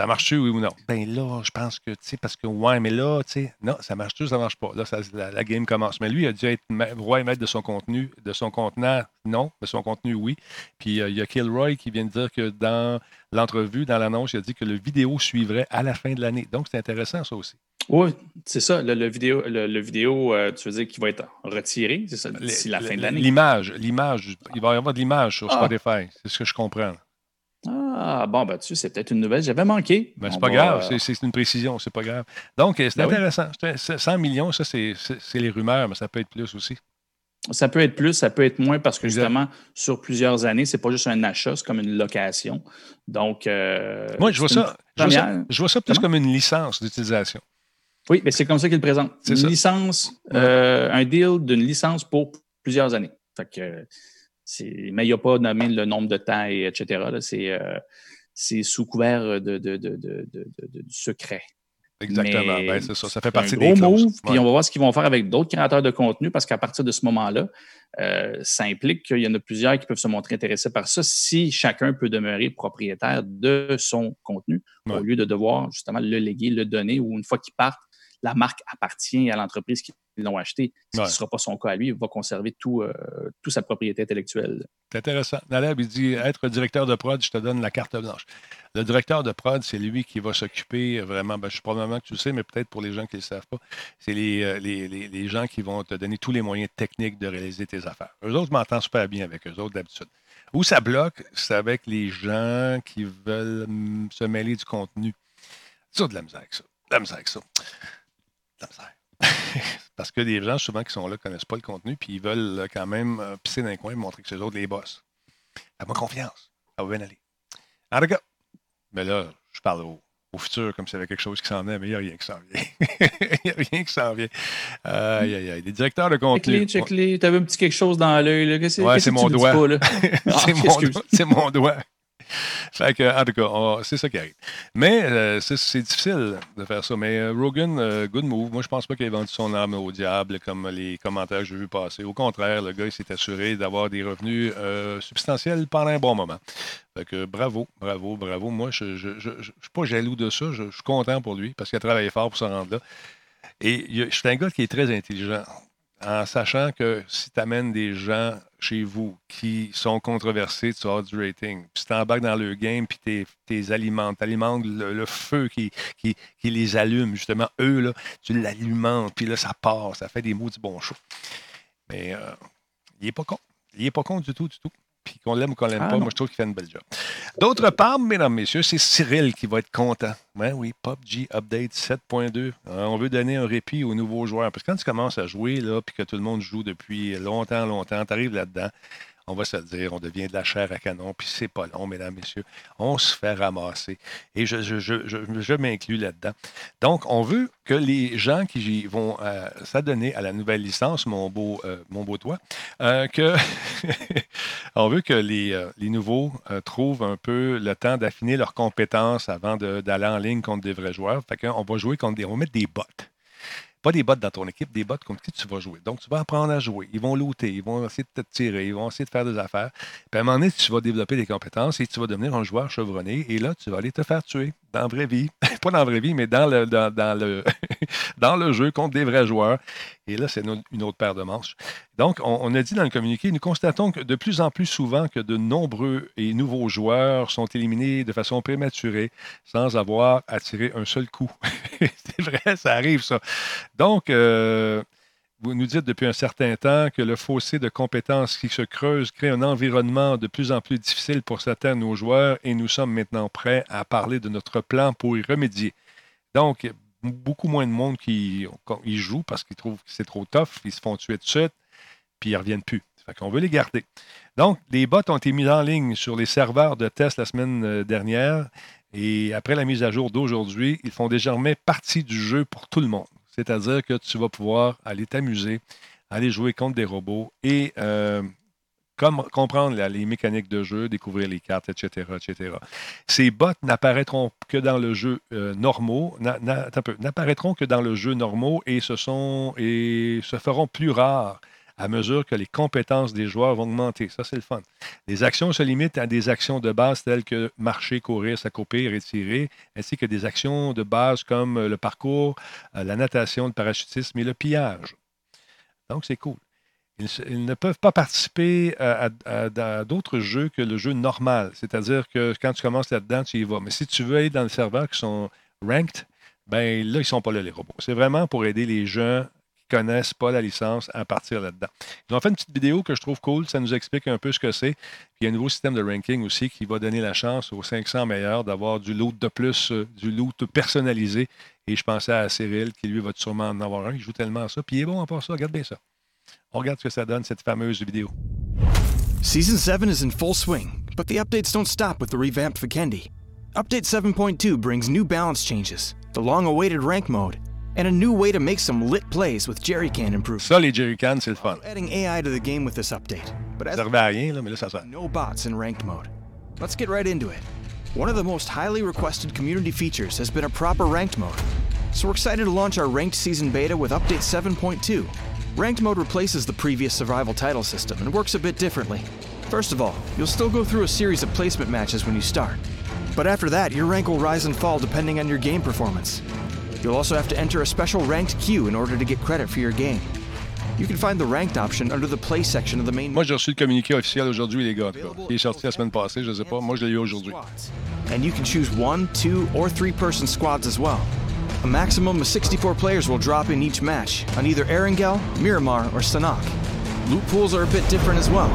Ça marche-tu, oui ou non? Ben là, je pense que, tu sais, parce que, ouais, mais là, tu sais, non, ça marche-tu, ça marche pas. Là, la, game commence. Mais lui, il a dû être roi et maître de son contenu, de son contenant, non, de son contenu, oui. Puis euh, il y a Kilroy qui vient de dire que dans l'entrevue, dans l'annonce, il a dit que le vidéo suivrait à la fin de l'année. Donc, c'est intéressant, ça aussi. Oui, c'est ça. Le, vidéo, le, vidéo euh, tu veux dire qu'il va être retiré, c'est ça, d'ici la fin de l'année? L'image, l'image, il va y avoir de l'image sur ah. Spotify. C'est ce que je comprends. Ah, bon, ben, tu c'est peut-être une nouvelle. J'avais manqué. Ben, c'est pas grave, euh, c'est une précision, c'est pas grave. Donc, euh, c'est ben intéressant. 100 millions, ça, c'est les rumeurs, mais ça peut être plus aussi. Ça peut être plus, ça peut être moins parce que justement, sur plusieurs années, c'est pas juste un achat, c'est comme une location. Donc, euh, moi, je vois ça, je vois ça, plus comme une licence d'utilisation. Oui, mais c'est comme ça qu'il le présente. Une licence, un deal d'une licence pour plusieurs années. Fait que mais il n'y a pas nommé le nombre de temps, et etc. Euh, c'est sous couvert de, du secret. Exactement. Ben, c'est ça. Ça fait partie un des gros move, Puis on va voir ce qu'ils vont faire avec d'autres créateurs de contenu parce qu'à partir de ce moment-là, euh, ça implique qu'il y en a plusieurs qui peuvent se montrer intéressés par ça si chacun peut demeurer propriétaire de son contenu au lieu de devoir justement le léguer, le donner ou une fois qu'ils partent, la marque appartient à l'entreprise qui l'ont acheté. Ce ne sera pas son cas à lui. Il va conserver tout, euh, toute sa propriété intellectuelle. C'est intéressant. Naleb, il dit être directeur de prod, je te donne la carte blanche. Le directeur de prod, c'est lui qui va s'occuper vraiment, ben, je suis probablement que tu le sais, mais peut-être pour les gens qui ne le savent pas, c'est euh, les, les, gens qui vont te donner tous les moyens techniques de réaliser tes affaires. Eux autres, je m'entends super bien avec eux autres d'habitude. Où ça bloque, c'est avec les gens qui veulent mm, se mêler du contenu. C'est de la misère avec ça. De la misère avec ça. (laughs) Parce que des gens, souvent, qui sont là, ne connaissent pas le contenu, puis ils veulent quand même euh, pisser dans un coin et montrer que c'est eux autres les boss. Fais-moi confiance. Ça va bien aller. En tout cas, mais là, je parle au, futur comme s'il y avait quelque chose qui s'en venait, mais il n'y a rien qui s'en vient. (laughs) il n'y a rien qui s'en vient. Aïe, aïe, aïe. Des directeurs de contenu. Check Tu avais un petit quelque chose dans l'œil. Ouais, c'est mon, doigt. c'est mon doigt. (laughs) en tout cas, c'est ça qui arrive. Mais euh, c'est difficile de faire ça. Mais euh, Rogan, euh, good move. Moi, je pense pas qu'il ait vendu son âme au diable comme les commentaires que j'ai vu passer. Au contraire, le gars, il s'est assuré d'avoir des revenus substantiels pendant un bon moment. Fait que bravo, bravo, bravo. Moi, je ne suis pas jaloux de ça. Je, suis content pour lui parce qu'il a travaillé fort pour se rendre là. Et je suis un gars qui est très intelligent en sachant que si tu amènes des gens chez vous qui sont controversés, tu as du rating. Puis si tu embarques dans le game, puis tu les alimentes, tu alimentes le, feu qui, les allume, justement, eux, là, tu l'alimentes, puis là, ça part, ça fait des mots du bon chaud. Mais euh, il n'est pas con. Il n'est pas con du tout, du tout puis qu'on l'aime ou qu'on l'aime ah, pas, moi, je trouve qu'il fait une belle job. D'autre part, mesdames, messieurs, c'est Cyril qui va être content. Ben oui, PUBG Update 7.2. Euh, on veut donner un répit aux nouveaux joueurs. Parce que quand tu commences à jouer, là, puis que tout le monde joue depuis longtemps, longtemps, tu arrives là-dedans, on va se le dire, on devient de la chair à canon, puis c'est pas long, mesdames, messieurs. On se fait ramasser. Et je, je, m'inclus là-dedans. Donc, on veut que les gens qui vont euh, s'adonner à la nouvelle licence, mon beau, euh, mon beau euh, que (laughs) on veut que les, nouveaux trouvent un peu le temps d'affiner leurs compétences avant d'aller en ligne contre des vrais joueurs. Fait va jouer contre des. On va mettre des bots. Pas des bots dans ton équipe, des bots contre qui tu vas jouer. Donc, tu vas apprendre à jouer. Ils vont looter, ils vont essayer de te tirer, ils vont essayer de faire des affaires. Puis à un moment donné, tu vas développer des compétences et tu vas devenir un joueur chevronné. Et là, tu vas aller te faire tuer dans la vraie vie. Pas dans la vraie vie, mais dans le, dans, le, (laughs) dans le jeu contre des vrais joueurs. Et là, c'est une autre paire de manches. Donc, on, a dit dans le communiqué, nous constatons que de plus en plus souvent que de nombreux et nouveaux joueurs sont éliminés de façon prématurée sans avoir attiré un seul coup. (laughs) c'est vrai, ça arrive ça. Donc, euh, vous nous dites depuis un certain temps que le fossé de compétences qui se creuse crée un environnement de plus en plus difficile pour certains de nos joueurs et nous sommes maintenant prêts à parler de notre plan pour y remédier. Donc, beaucoup moins de monde qui y joue parce qu'ils trouvent que c'est trop tough, ils se font tuer de suite, puis ils ne reviennent plus. Fait qu'on veut les garder. Donc, les bots ont été mis en ligne sur les serveurs de test la semaine euh, dernière Et après la mise à jour d'aujourd'hui, ils font désormais partie du jeu pour tout le monde. C'est-à-dire que tu vas pouvoir aller t'amuser, aller jouer contre des robots et euh, comprendre les mécaniques de jeu, découvrir les cartes, etc. etc. Ces bots n'apparaîtront que dans le jeu euh, normaux, n'apparaîtront que dans le jeu normaux et se feront plus rares à mesure que les compétences des joueurs vont augmenter. Ça, c'est le fun. Les actions se limitent à des actions de base telles que marcher, courir, s'accroupir et tirer, ainsi que des actions de base comme le parcours, euh, la natation, le parachutisme et le pillage. Donc, c'est cool. Ils, ne peuvent pas participer à, d'autres jeux que le jeu normal. C'est-à-dire que quand tu commences là-dedans, tu y vas. Mais si tu veux aller dans le serveur qui sont ranked, ben là, ils ne sont pas là, les robots. C'est vraiment pour aider les gens connaissent pas la licence à partir là-dedans. Ils ont fait une petite vidéo que je trouve cool. Ça nous explique un peu ce que c'est. il y a un nouveau système de ranking aussi qui va donner la chance aux 500 meilleurs d'avoir du loot de plus, euh, du loot personnalisé. Et je pensais à Cyril qui, lui, va sûrement en avoir un. Il joue tellement à ça. Puis il est bon en ça. Regarde bien ça. On regarde ce que ça donne, cette fameuse vidéo. Season 7 is in full swing, but the updates don't stop with the revamped Vikendi. Update 7.2 brings new balance changes, the long awaited rank mode, and a new way to make some lit plays with jerrycan improvements. Ça, les jerrycans, c'est le fun. Adding AI to the game with this update. But as ça à rien, là, mais là, ça sert. No bots in ranked mode. Let's get right into it. One of the most highly requested community features has been a proper ranked mode. So we're excited to launch our ranked season beta with update 7.2. Ranked mode replaces the previous survival title system and works a bit differently. First of all, you'll still go through a series of placement matches when you start. But after that, your rank will rise and fall depending on your game performance. You'll also have to enter a special ranked queue in order to get credit for your game. You can find the ranked option under the play section of the main. Moi, j'ai reçu le communiqué officiel aujourd'hui, les gars. Il est sorti la semaine passée, je sais pas. Moi, je l'ai eu aujourd'hui. And you can choose one, two, or three-person squads as well. A maximum of 64 players will drop in each match on either Erangel, Miramar, or Sanok. Loot pools are a bit different as well,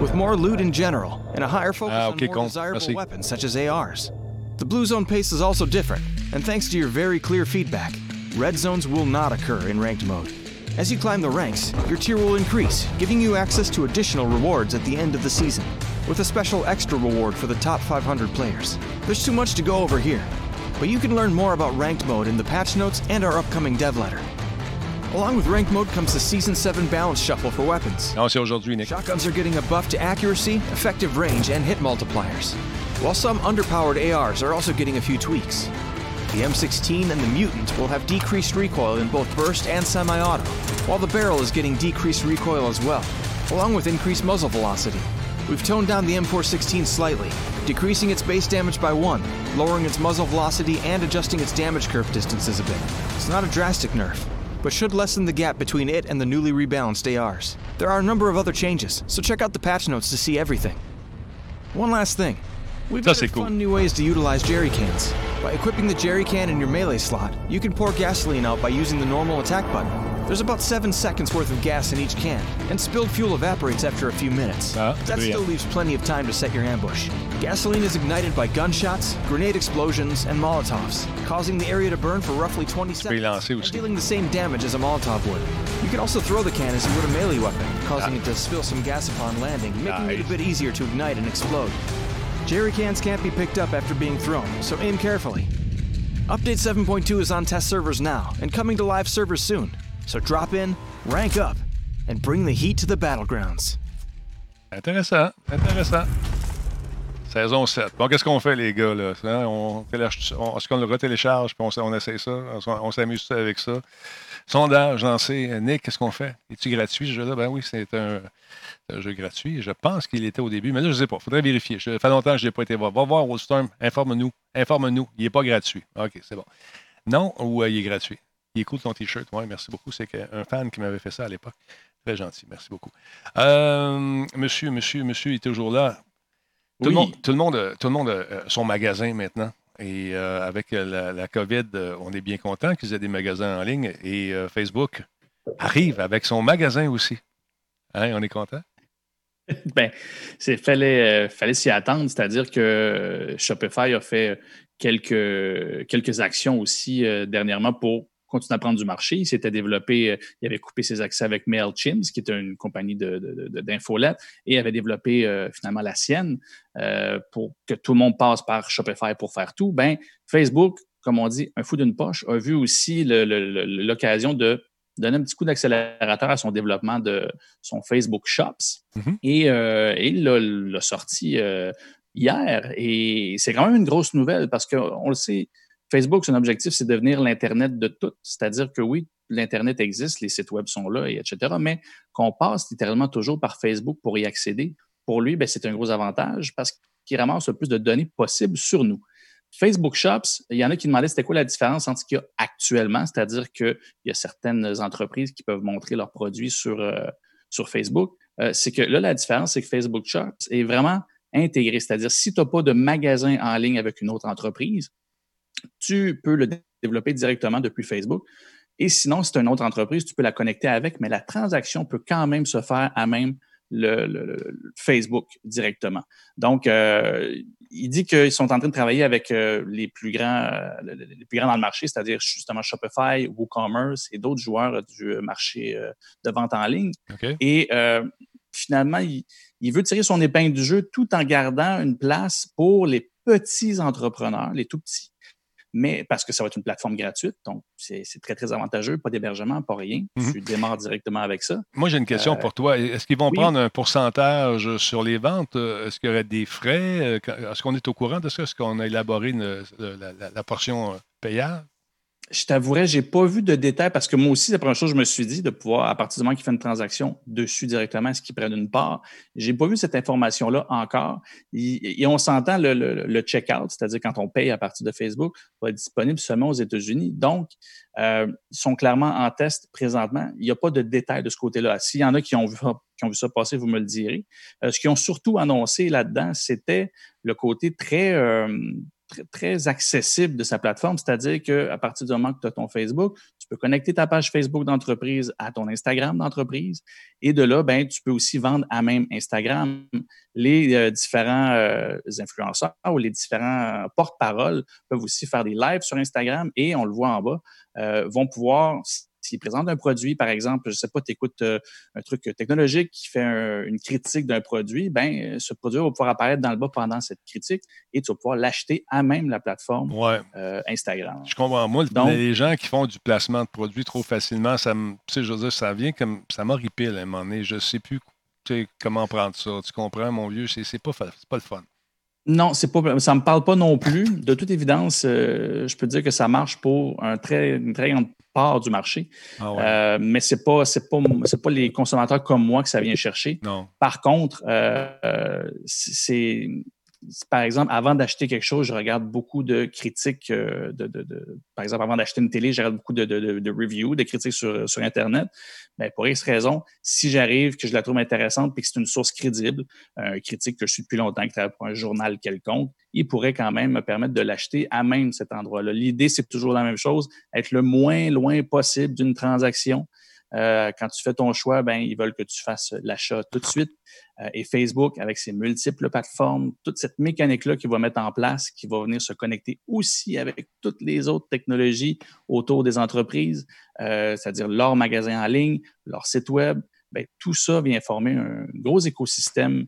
with more loot in general and a higher focus ah, okay, on more desirable Merci. weapons such as ARs. The Blue Zone pace is also different, and thanks to your very clear feedback, red zones will not occur in ranked mode. As you climb the ranks, your tier will increase, giving you access to additional rewards at the end of the season, with a special extra reward for the top 500 players. There's too much to go over here, but you can learn more about ranked mode in the patch notes and our upcoming dev letter. Along with ranked mode comes the Season 7 balance shuffle for weapons. Non, c'est aujourd'hui, Nick. Shotguns are getting a buff to accuracy, effective range, and hit multipliers while some underpowered ARs are also getting a few tweaks. The M16 and the Mutant will have decreased recoil in both burst and semi-auto, while the barrel is getting decreased recoil as well, along with increased muzzle velocity. We've toned down the M416 slightly, decreasing its base damage by 1, lowering its muzzle velocity and adjusting its damage curve distances a bit. It's not a drastic nerf, but should lessen the gap between it and the newly rebalanced ARs. There are a number of other changes, so check out the patch notes to see everything. One last thing. We've got cool. fun new ways to utilize jerry cans. By equipping the jerry can in your melee slot, you can pour gasoline out by using the normal attack button. There's about 7 seconds worth of gas in each can, and spilled fuel evaporates after a few minutes. Uh, that still leaves plenty of time to set your ambush. Gasoline is ignited by gunshots, grenade explosions, and molotovs, causing the area to burn for roughly 20 seconds, and dealing the same damage as a molotov would. You can also throw the can as you would a melee weapon, causing it to spill some gas upon landing, making nice. it a bit easier to ignite and explode. Jerry cans can't be picked up after being thrown, so aim carefully. Update 7.2 is on test servers now and coming to live servers soon. So drop in, rank up, and bring the heat to the battlegrounds. Intéressant, intéressant. Saison 7. Bon, qu'est-ce qu'on fait, les gars? Là? On, on, Est-ce qu'on le retélécharge et on, on essaie ça? On, s'amuse avec ça? Sondage lancé. Nick, qu'est-ce qu'on fait? Est-il gratuit ce jeu-là? Ben oui, c'est un, un jeu gratuit. Je pense qu'il était au début, mais là, je ne sais pas. Il faudrait vérifier. Ça fait longtemps que je n'ai pas été voir. Va voir Wolfstorm, informe-nous. Informe-nous. Il n'est pas gratuit. OK, c'est bon. Non, ou euh, il est gratuit. Il est cool ton T-shirt. Oui, merci beaucoup. C'est un fan qui m'avait fait ça à l'époque. Très gentil. Merci beaucoup. Euh, monsieur, monsieur, monsieur il est toujours là. Tout, le monde, tout, le monde, tout le monde a son magasin maintenant. Et euh, avec la, COVID, on est bien content qu'ils aient des magasins en ligne. Et Facebook arrive avec son magasin aussi. Hein, on est content? (laughs) ben, il fallait, euh, fallait s'y attendre, c'est-à-dire que Shopify a fait quelques, quelques actions aussi euh, dernièrement pour continué à prendre du marché. Il s'était développé, euh, il avait coupé ses accès avec MailChimp, qui est une compagnie d'infolettes, et avait développé euh, finalement la sienne euh, pour que tout le monde passe par Shopify pour faire tout. Ben, Facebook, comme on dit, un fou d'une poche, a vu aussi l'occasion de donner un petit coup d'accélérateur à son développement de son Facebook Shops. Mm-hmm. Et, il l'a sorti hier. Et c'est quand même une grosse nouvelle parce qu'on le sait, Facebook, son objectif, c'est de devenir l'Internet de tout. C'est-à-dire que oui, l'Internet existe, les sites web sont là, et etc., mais qu'on passe littéralement toujours par Facebook pour y accéder, pour lui, ben, c'est un gros avantage parce qu'il ramasse le plus de données possibles sur nous. Facebook Shops, il y en a qui demandaient c'était quoi la différence entre ce qu'il y a actuellement, c'est-à-dire qu'il y a certaines entreprises qui peuvent montrer leurs produits sur, euh, Facebook. Euh, c'est que là, la différence, c'est que Facebook Shops est vraiment intégré, c'est-à-dire si tu n'as pas de magasin en ligne avec une autre entreprise, tu peux le développer directement depuis Facebook. Et sinon, si tu une autre entreprise, tu peux la connecter avec, mais la transaction peut quand même se faire à même le, Facebook directement. Donc, euh, il dit qu'ils sont en train de travailler avec euh, les plus grands, euh, les plus grands dans le marché, c'est-à-dire justement Shopify, WooCommerce et d'autres joueurs du marché de vente en ligne. Et finalement, il, il, veut tirer son épingle du jeu tout en gardant une place pour les petits entrepreneurs, les tout petits, mais parce que ça va être une plateforme gratuite, donc c'est très, très avantageux, pas d'hébergement, pas rien. Mm Tu démarres directement avec ça. Moi, j'ai une question euh, pour toi. Est-ce qu'ils vont prendre un pourcentage sur les ventes? Est-ce qu'il y aurait des frais? Est-ce qu'on est au courant de ça? Est-ce qu'on a élaboré la, la, portion payable? Je t'avouerais, j'ai pas vu de détails parce que moi aussi, la première chose que je me suis dit, de pouvoir, à partir du moment qu'il fait une transaction dessus directement, est-ce qu'il prenne une part? J'ai pas vu cette information-là encore. Et, on s'entend le, check-out, c'est-à-dire quand on paye à partir de Facebook, va être disponible seulement aux États-Unis. Donc, euh, ils sont clairement en test présentement. Il n'y a pas de détails de ce côté-là. S'il y en a qui ont vu, qui ont vu ça passer, vous me le direz. Euh, ce qu'ils ont surtout annoncé là-dedans, c'était le côté très, euh, très, accessible de sa plateforme, c'est-à-dire qu'à partir du moment que tu as ton Facebook, tu peux connecter ta page Facebook d'entreprise à ton Instagram d'entreprise et de là, ben, tu peux aussi vendre à même Instagram. Les euh, différents euh, influenceurs ou les différents porte-paroles peuvent aussi faire des lives sur Instagram et on le voit en bas, euh, vont pouvoir s'il présente un produit, par exemple, je sais pas, tu écoutes euh, un truc technologique qui fait une critique d'un produit, ben ce produit va pouvoir apparaître dans le bas pendant cette critique et tu vas pouvoir l'acheter à même la plateforme euh, Instagram. Je comprends. Moi, les gens qui font du placement de produits trop facilement, ça me, je veux dire, ça vient comme ça m'horripile à un moment donné. Je sais plus comment prendre ça. Tu comprends, mon vieux? C'est pas, pas le fun. Non, c'est pas, ça me parle pas non plus. De toute évidence, euh, je peux dire que ça marche pour un très, une très grande part du marché. Ah euh, mais c'est pas, c'est pas, c'est pas les consommateurs comme moi que ça vient chercher. Non. Par contre, euh, c'est, par exemple, avant d'acheter quelque chose, je regarde beaucoup de critiques. Euh, par exemple, avant d'acheter une télé, je regarde beaucoup de, reviews, de critiques sur, Internet. Mais pour X raison, si j'arrive, que je la trouve intéressante et que c'est une source crédible, un critique que je suis depuis longtemps, qui travaille pour un journal quelconque, il pourrait quand même me permettre de l'acheter à même cet endroit-là. L'idée, c'est toujours la même chose, être le moins loin possible d'une transaction. Euh, quand tu fais ton choix, ben, ils veulent que tu fasses l'achat tout de suite. Euh, et Facebook, avec ses multiples plateformes, toute cette mécanique-là qu'il va mettre en place, qui va venir se connecter aussi avec toutes les autres technologies autour des entreprises, euh, c'est-à-dire leur magasin en ligne, leur site web, ben, tout ça vient former un gros écosystème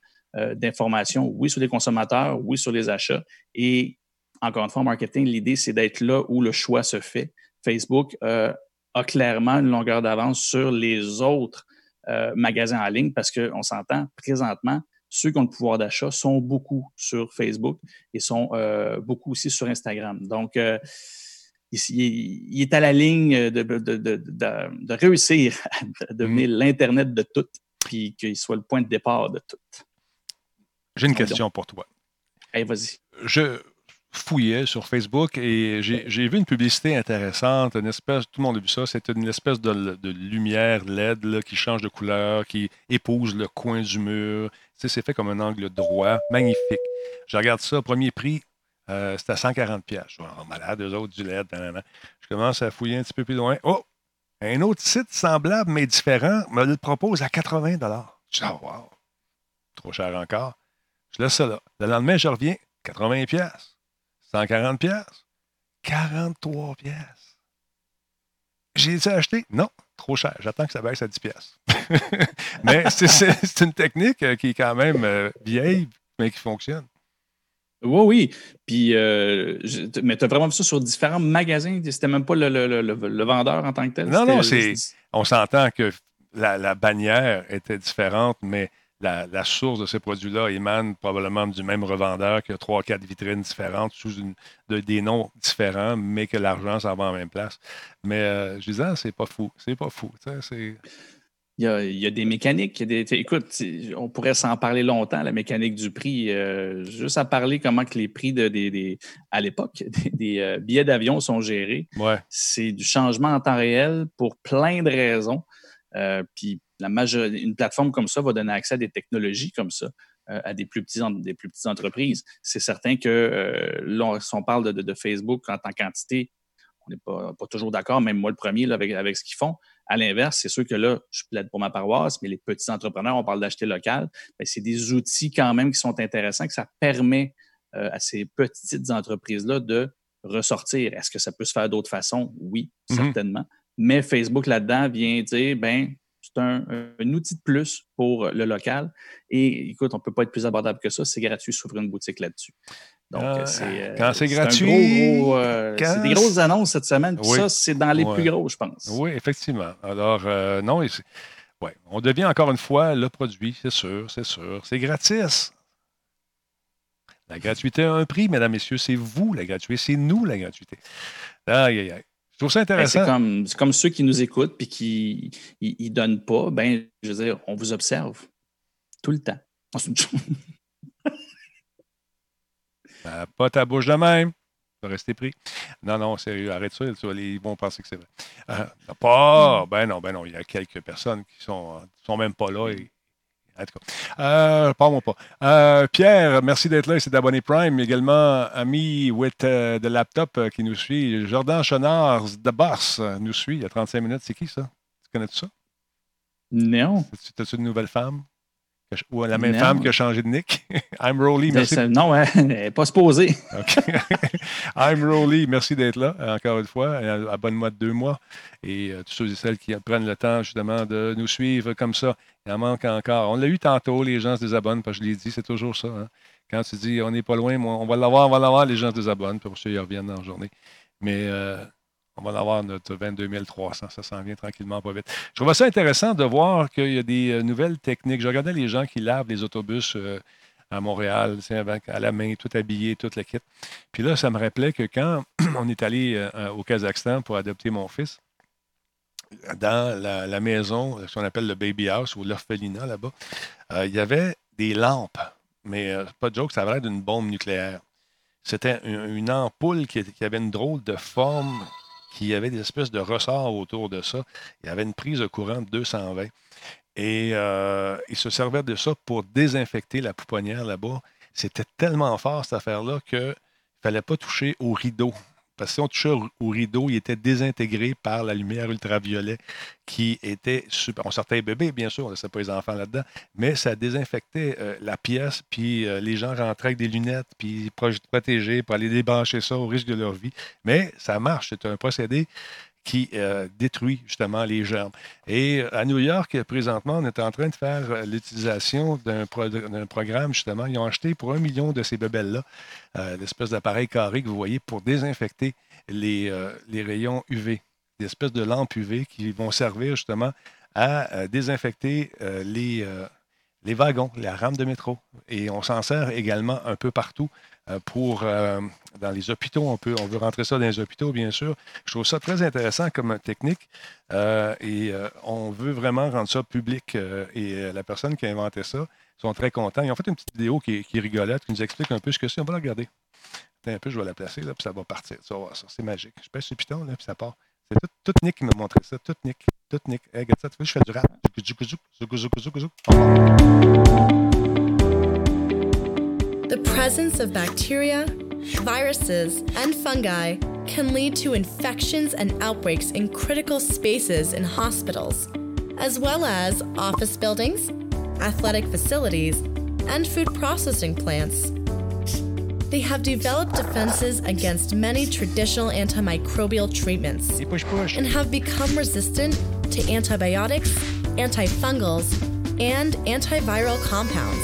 d'information, oui, sur les consommateurs, oui, sur les achats. Et encore une fois, marketing, l'idée, c'est d'être là où le choix se fait. Facebook a clairement une longueur d'avance sur les autres euh, magasins en ligne parce qu'on s'entend présentement, ceux qui ont le pouvoir d'achat sont beaucoup sur Facebook et sont euh, beaucoup aussi sur Instagram. Donc, euh, il, est à la ligne de, de, de, de réussir (laughs) à devenir mm-hmm. l'Internet de tout, puis qu'il soit le point de départ de tout. J'ai une question pour toi. Allez, vas-y. Je, fouillais sur Facebook et j'ai vu une publicité intéressante, une espèce, tout le monde a vu ça, c'était une espèce de, lumière LED qui change de couleur, qui épouse le coin du mur. Tu c'est fait comme un angle droit, magnifique. Je regarde ça, premier prix, euh, c'était à 140 pièces. Je suis oh, malade, eux autres, du LED. Je commence à fouiller un petit peu plus loin. Oh! Un autre site semblable mais différent me le propose à 80 Je dis, oh, wow! Trop cher encore. Je laisse ça là. Le lendemain, je reviens, 80 pièces. 140 pièces. 43 pièces. J'ai acheté? Non, trop cher. J'attends que ça baisse à 10 pièces. (laughs) mais c'est une technique euh, qui est quand même euh, vieille, mais qui fonctionne. Oui, oui. Puis, euh, mais tu as vraiment vu ça sur différents magasins? C'était même pas le, vendeur en tant que tel? Non, non, c'est. On s'entend que la, bannière était différente, mais la, source de ces produits-là émane probablement du même revendeur qui a trois, quatre vitrines différentes sous des noms différents, mais que l'argent s'en va en même place. Mais euh, je disais, ah, c'est pas fou, c'est pas fou. Il y, a, des mécaniques. écoute, on pourrait s'en parler longtemps, la mécanique du prix. Euh, juste à parler comment que les prix de, des, à l'époque (laughs) des, euh, billets d'avion sont gérés. C'est du changement en temps réel pour plein de raisons. puis la une plateforme comme ça va donner accès à des technologies comme ça euh, à des plus, petits, des plus petites entreprises. C'est certain que euh, là, si on parle de, Facebook en tant quantité, on n'est pas, toujours d'accord, même moi le premier, avec, avec ce qu'ils font. À l'inverse, c'est sûr que là, je plaide pour ma paroisse, mais les petits entrepreneurs, on parle d'acheter local, ben, c'est des outils quand même qui sont intéressants, que ça permet euh, à ces petites entreprises-là de ressortir. Est-ce que ça peut se faire d'autres façons? Oui, mm-hmm. certainement. Mais Facebook là-dedans vient dire, ben c'est un, outil de plus pour le local. Et écoute, on ne peut pas être plus abordable que ça. C'est gratuit, s'ouvrir une boutique là-dessus. Donc, ah, c'est. Euh, quand c'est gratuit. Euh, c'est des grosses annonces cette semaine. Ça, c'est dans les plus gros, je pense. Oui, effectivement. Alors, euh, non, ouais, on devient encore une fois le produit, c'est sûr, c'est sûr. C'est gratis. La gratuité a un prix, mesdames, messieurs. C'est vous la gratuité. C'est nous la gratuité. Aïe, aïe, aïe. Je trouve ça ben, intéressant. c'est comme, ceux qui nous écoutent puis qui ne donnent pas. Ben, je veux dire, on vous observe tout le temps. Ben, pas ta bouche de même. Tu vas rester pris. Non, non, sérieux, arrête ça. Ils vont penser que c'est vrai. Euh, pas. Ben non, ben non. Il y a quelques personnes qui sont, sont même pas là et en tout cas, euh, pas. Euh, Pierre, merci d'être là. C'est d'abonner Prime. Également, ami with euh, the laptop qui nous suit. Jordan Chenard de Bars nous suit. Il y a 35 minutes. C'est qui ça? Tu connais tout ça? Non. T'as-tu une nouvelle femme? Ou la même femme qui a changé de nick. (laughs) I'm Rolly, merci. non, (laughs) elle n'est pas supposée. (laughs) I'm Rolly, merci d'être là, encore une fois. Abonne-moi de deux mois. Et tous ceux et celles qui prennent le temps, justement, de nous suivre comme ça. Il en manque encore. On l'a eu tantôt, les gens se désabonnent, parce que je l'ai dit, c'est toujours ça. Hein. Quand tu dis on n'est pas loin, on va l'avoir, on va l'avoir, les gens se désabonnent, pour ceux qui reviennent dans la journée. Mais euh, on va l'avoir notre 22 300, ça s'en vient tranquillement, pas vite. Je trouve ça intéressant de voir qu'il y a des euh, nouvelles techniques. Je regardais les gens qui lavent les autobus euh, à Montréal, à la main, tout habillé, toute la kit. Puis là, ça me rappelait que quand (clears throat) on est allé au Kazakhstan pour adopter mon fils, dans la, maison, ce qu'on appelle le baby house ou l'orphelinat là-bas, euh, il y avait des lampes. Mais euh, pas de joke, ça avait l'air d'une bombe nucléaire. C'était une, ampoule qui, avait une drôle de forme, qui avait des espèces de ressorts autour de ça. Il y avait une prise de courant de 220. Et euh, il se servait de ça pour désinfecter la pouponnière là-bas. C'était tellement fort, cette affaire-là, qu'il ne fallait pas toucher au rideau. Parce que si on touchait au, rideau, il était désintégré par la lumière ultraviolet qui était super. On sortait les bébés, bien sûr, on ne laissait pas les enfants là-dedans, mais ça désinfectait euh, la pièce, puis euh, les gens rentraient avec des lunettes, puis protégés pour aller débrancher ça au risque de leur vie. Mais ça marche, c'est un procédé qui euh, détruit justement les germes. Et à New York, présentement, on est en train de faire l'utilisation d'un programme, justement. Ils ont acheté pour un million de ces bebelles-là euh, l'espèce d'appareil carré que vous voyez pour désinfecter les, euh, rayons UV, des espèces de lampes UV qui vont servir justement à euh, désinfecter les, les wagons, la rame de métro. Et on s'en sert également un peu partout pour dans les hôpitaux. On, peut, on veut rentrer ça dans les hôpitaux, bien sûr. Je trouve ça très intéressant comme technique et on veut vraiment rendre ça public. et la personne qui a inventé ça, sont très contents. Ils ont fait une petite vidéo qui, qui rigolote, qui nous explique un peu ce que c'est. On va la regarder. Attends un peu, je vais la placer, là, puis ça va partir. Ça va ça. C'est magique. Je pèse sur le piton, là, puis ça part. C'est tout, tout, Nick qui m'a montré ça. Tout Nick. Hey, ça, tu je fais du rap. The presence of bacteria, viruses, and fungi can lead to infections and outbreaks in critical spaces in hospitals, as well as office buildings, athletic facilities, and food processing plants. They have developed defenses against many traditional antimicrobial treatments and have become resistant to antibiotics, antifungals, and antiviral compounds,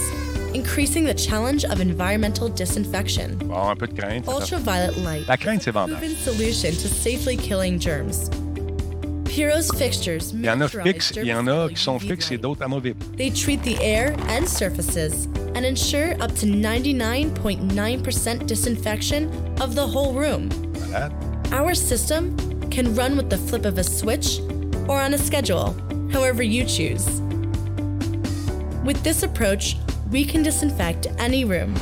increasing the challenge of environmental disinfection. Oh, bon, un peu de crainte. Ultraviolet light, La crainte, c'est vendable. proven solution to safely killing germs. Pyro's fixtures Il y en a fixes, il y en a qui sont fixes et d'autres. They treat the air and surfaces and ensure up to 99.9% disinfection of the whole room. Voilà. Our system can run with the flip of a switch or on a schedule, however you choose. With this approach, we can disinfect any room,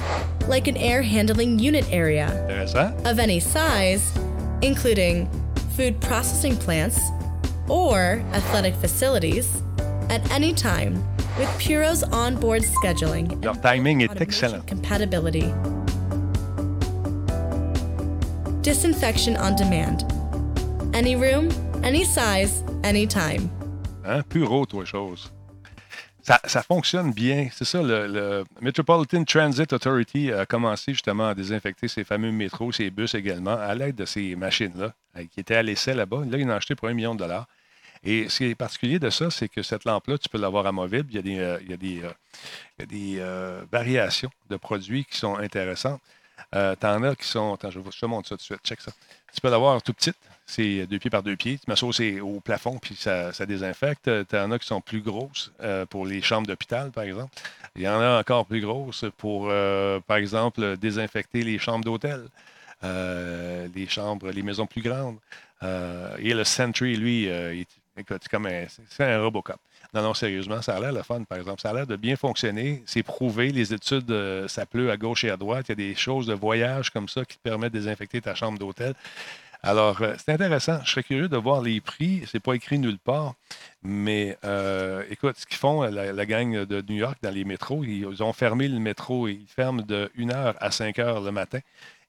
like an air handling unit area, Intéressant. of any size, including food processing plants or athletic facilities, at any time with Puro's onboard scheduling Leur and timing est automation excellent. compatibility. Disinfection on demand. Any room, any size, anytime. Hein? Pure autre chose. Ça, fonctionne bien. C'est ça, le, Metropolitan Transit Authority a commencé justement à désinfecter ces fameux métros, ces bus également, à l'aide de ces machines-là, euh, qui étaient à l'essai là-bas. Là, ils en ont acheté pour un million de dollars. Et ce qui est particulier de ça, c'est que cette lampe-là, tu peux l'avoir amovible. Il y a des, euh, il y a des, euh, variations de produits qui sont intéressantes. T'en as qui sont. Attends, je, vous- te montre ça tout de suite. Check ça. Tu peux l'avoir tout petite. C'est deux pieds par deux pieds. Tu mets ça au, plafond, puis ça, ça désinfecte. Tu en as qui sont plus grosses euh, pour les chambres d'hôpital, par exemple. Il y en a encore plus grosses pour, euh, par exemple, désinfecter les chambres d'hôtel, euh, les chambres, les maisons plus grandes. Euh, et le Sentry, lui, euh, c'est comme un, c'est- un Robocop. Non, non, sérieusement, ça a l'air le fun, par exemple. Ça a l'air de bien fonctionner. C'est prouvé. Les études, euh, ça pleut à gauche et à droite. Il y a des choses de voyage comme ça qui te permettent de désinfecter ta chambre d'hôtel. Alors, euh, c'est intéressant. Je serais curieux de voir les prix. C'est pas écrit nulle part. Mais euh, écoute, ce qu'ils font, la, la gang de New York, dans les métros, ils, ont fermé le métro. Ils ferment de 1h à 5h le matin.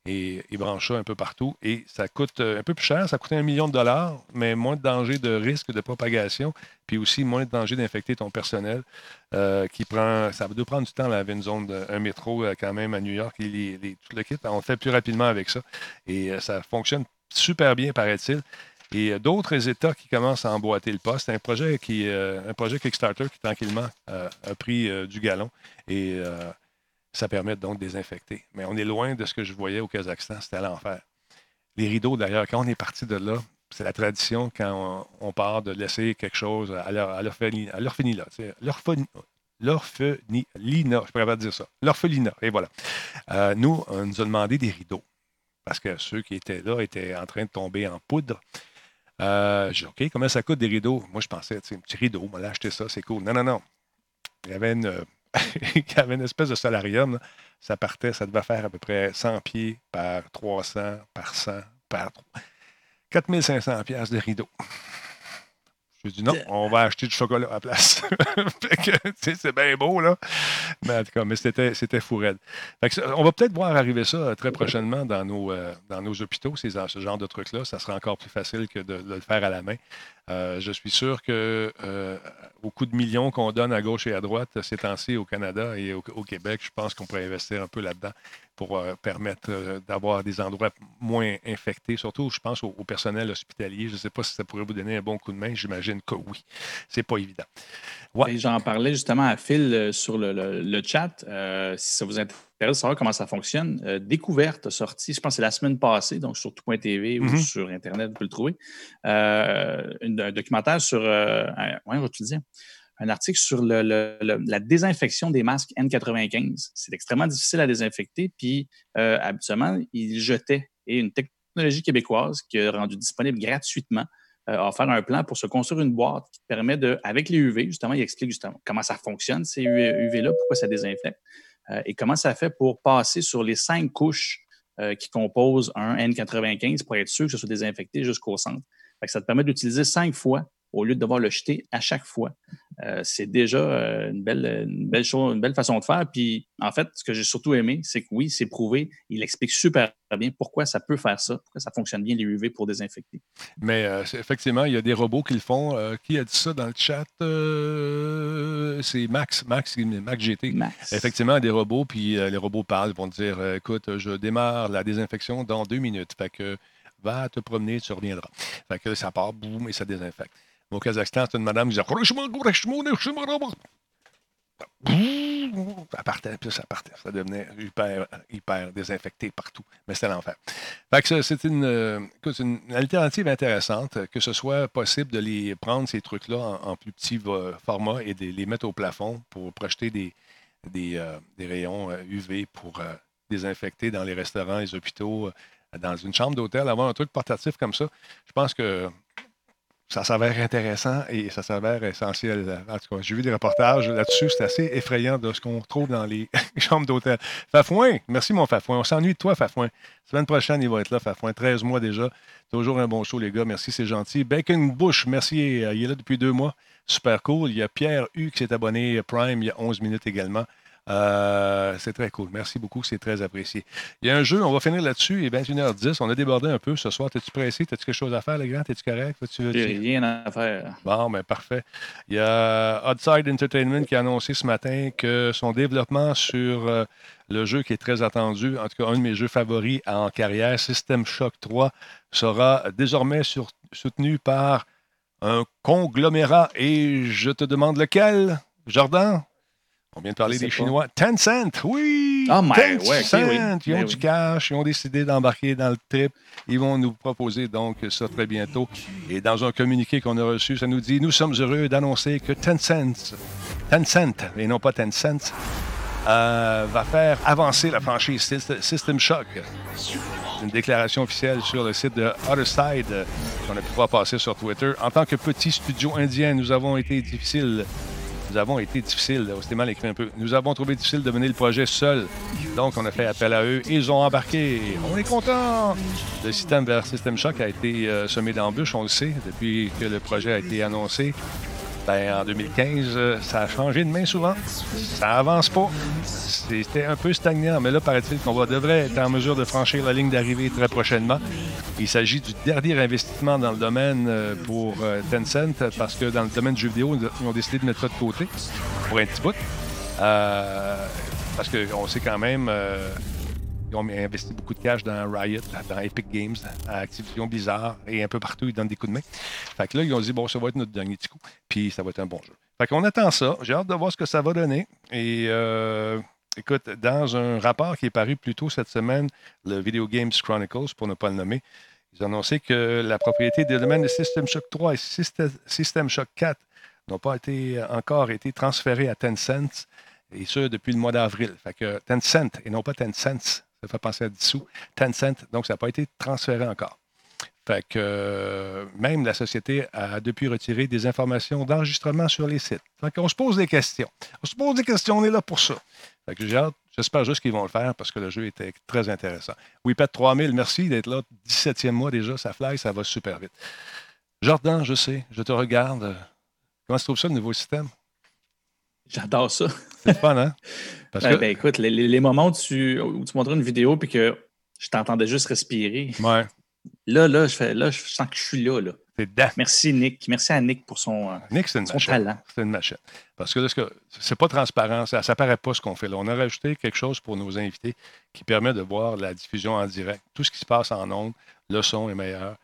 Et ils branchent ça un peu partout. Et ça coûte euh, un peu plus cher. Ça coûte un million de dollars, mais moins de danger de risque de propagation. Puis aussi moins de danger d'infecter ton personnel. euh, qui prend, ça doit prendre du temps à laver une zone, de- un métro euh, quand même à New York. Et tout le kit, on fait plus rapidement avec ça. Et euh, ça fonctionne super bien, paraît-il. Et euh, d'autres États qui commencent à emboîter le pas. C'est un projet qui, euh, un projet Kickstarter qui tranquillement euh, a pris du galon et ça permet donc de désinfecter. Mais on est loin de ce que je voyais au Kazakhstan, c'était l'enfer. Les rideaux, d'ailleurs, quand on est parti de là, c'est la tradition quand on, part de laisser quelque chose à l'or- à l'orphelinat. l'orphelinat, je pourrais pas dire ça. L'orphelinat, et voilà. Nous, on nous a demandé des rideaux parce que ceux qui étaient là étaient en train de tomber en poudre. Euh, j'ai dit, OK, comment ça coûte des rideaux? Moi, je pensais, sais, un petit rideau, on va acheter ça, c'est cool. Non, non, non. Il y avait une, euh, (laughs) il y avait une espèce de solarium. Ça partait, ça devait faire à peu près 100 pieds par 300, par 100, par 4500 pièces de rideaux. Je dis non, on va acheter du chocolat à la place. (laughs) C'est bien beau, là. Mais en tout cas, mais c'était, c'était fou raide. On va peut-être voir arriver ça euh, très prochainement dans nos, euh, dans nos hôpitaux, ces, ce genre de trucs-là. Ça sera encore plus facile que de, de le faire à la main. Euh, je suis sûr que euh, coût de millions qu'on donne à gauche et à droite ces temps-ci au Canada et au, Québec, je pense qu'on pourrait investir un peu là-dedans pour euh, permettre euh, d'avoir des endroits moins infectés. Surtout, je pense au, personnel hospitalier. Je ne sais pas si ça pourrait vous donner un bon coup de main. J'imagine que oui. C'est pas évident. J'en parlais justement à Phil sur le, chat. Si ça vous intéresse de savoir comment ça fonctionne, euh, Découverte a sorti, je pense que c'est la semaine passée, donc sur tout.tv ou Mhm. sur Internet, vous pouvez le trouver, euh, une- un documentaire sur, euh, un, ouais, le dire, un article sur le- le- le- la désinfection des masques N95. C'est extrêmement difficile à désinfecter, puis euh, habituellement, ils jetaient. Et une technologie québécoise qui a rendu disponible gratuitement a offert un plan pour se construire une boîte qui permet de, avec les UV, justement, il explique justement comment ça fonctionne, ces UV-là, pourquoi ça désinfecte, et comment ça fait pour passer sur les cinq couches euh, qui composent un N95 pour être sûr que ce soit désinfecté jusqu'au centre? Ça te permet d'utiliser cinq fois au lieu de devoir le jeter à chaque fois. Euh, c'est déjà euh, une, belle, une belle chose, une belle façon de faire. Puis, en fait, ce que j'ai surtout aimé, c'est que oui, c'est prouvé. Il explique super bien pourquoi ça peut faire ça, pourquoi ça fonctionne bien les UV pour désinfecter. Mais euh, effectivement, il y a des robots qui le font. qui a dit ça dans le chat? c'est Max, Max, Max GT. Max. Effectivement, des robots, puis les robots parlent, vont dire écoute, je démarre la désinfection dans deux minutes. Fait que va te promener, tu reviendras. Fait que ça part, boum, et ça désinfecte. Au Kazakhstan, c'est une madame qui disait ça partait, puis ça partait. Ça devenait hyper, hyper désinfecté partout. Mais c'était l'enfer. c'est une, une, alternative intéressante, que ce soit possible de les prendre, ces trucs-là, en, plus petit format et de les mettre au plafond pour projeter des, des, euh, rayons UV euh, pour euh, désinfecter dans les restaurants, les hôpitaux, dans une chambre d'hôtel, avoir un truc portatif comme ça. Je pense que ça s'avère intéressant et ça s'avère essentiel. En tout cas, j'ai vu des reportages là-dessus. C'est assez effrayant de ce qu'on trouve dans les (laughs) chambres d'hôtel. Fafouin, merci mon Fafouin. On s'ennuie de toi, Fafouin. Semaine prochaine, il va être là, Fafouin. 13 mois déjà. Toujours un bon show, les gars. Merci, c'est gentil. Bacon Bush, merci. Euh, il est là depuis deux mois. Super cool. Il y a Pierre U qui s'est abonné Prime il y a 11 minutes également. Euh, c'est très cool. Merci beaucoup. C'est très apprécié. Il y a un jeu, on va finir là-dessus. Il est 21h10. On a débordé un peu ce soir. T'es-tu pressé? T'as-tu quelque chose à faire, le grand? T'es-tu correct? J'ai rien à faire. Bon, mais ben, parfait. Il y a Outside Entertainment qui a annoncé ce matin que son développement sur euh, le jeu qui est très attendu, en tout cas un de mes jeux favoris en carrière, System Shock 3, sera désormais soutenu par un conglomérat. Et je te demande lequel, Jordan? On vient de parler des Chinois. Tencent, oui! Ah, ouais, Tencent, ils ont du cash, ils ont décidé d'embarquer dans le trip. Ils vont nous proposer donc ça très bientôt. Et dans un communiqué qu'on a reçu, ça nous dit Nous sommes heureux d'annoncer que Tencent, Tencent, et non pas Tencent, euh, va faire avancer la franchise System Shock. Une déclaration officielle sur le site de Other Side qu'on a pu voir passer sur Twitter. En tant que petit studio indien, nous avons été difficiles nous avons été difficiles. Écrit un peu. Nous avons trouvé difficile de mener le projet seul. Donc, on a fait appel à eux. Ils ont embarqué. On est content. Le système vers System Shock a été euh, semé d'embûches, on le sait, depuis que le projet a été annoncé. Ben, en 2015, euh, ça a changé de main souvent. Ça avance pas. C'était un peu stagnant, mais là, paraît-il qu'on devrait être en mesure de franchir la ligne d'arrivée très prochainement. Il s'agit du dernier investissement dans le domaine euh, pour euh, Tencent, parce que dans le domaine du jeu vidéo, ils ont décidé de mettre ça de côté pour un petit bout. parce qu'on sait quand même ils ont investi beaucoup de cash dans Riot, dans Epic Games, à Activision Bizarre et un peu partout, ils donnent des coups de main. Fait que là, ils ont dit, bon, ça va être notre dernier petit coup, puis ça va être un bon jeu. Fait qu'on attend ça. J'ai hâte de voir ce que ça va donner. Et euh, écoute, dans un rapport qui est paru plus tôt cette semaine, le Video Games Chronicles, pour ne pas le nommer, ils ont annoncé que la propriété des domaines de System Shock 3 et System Shock 4 n'ont pas été, encore été transférées à Tencent, et ce, depuis le mois d'avril. Fait que Tencent, et non pas Tencent, ça fait penser à dissous. Tencent, donc ça n'a pas été transféré encore. Fait que euh, même la société a depuis retiré des informations d'enregistrement sur les sites. Fait qu'on se pose des questions. On se pose des questions, on est là pour ça. Fait que j'ai hâte, j'espère juste qu'ils vont le faire parce que le jeu était très intéressant. WePet 3000, merci d'être là. 17e mois déjà, ça fly, ça va super vite. Jordan, je sais, je te regarde. Comment se trouve ça, le nouveau système? J'adore ça. C'est fun, hein? (laughs) Parce ben, écoute, les, moments où tu, où tu montrais une vidéo et que je t'entendais juste respirer. Ouais. Là, là, je fais, là, je sens que je suis là. là. Merci, Nick. Merci à Nick pour son, euh, Nick, c'est une son talent. C'est une machine. Parce que là, c'est pas transparent, ça ne paraît pas ce qu'on fait là. On a rajouté quelque chose pour nos invités qui permet de voir la diffusion en direct. Tout ce qui se passe en ondes, le son est meilleur.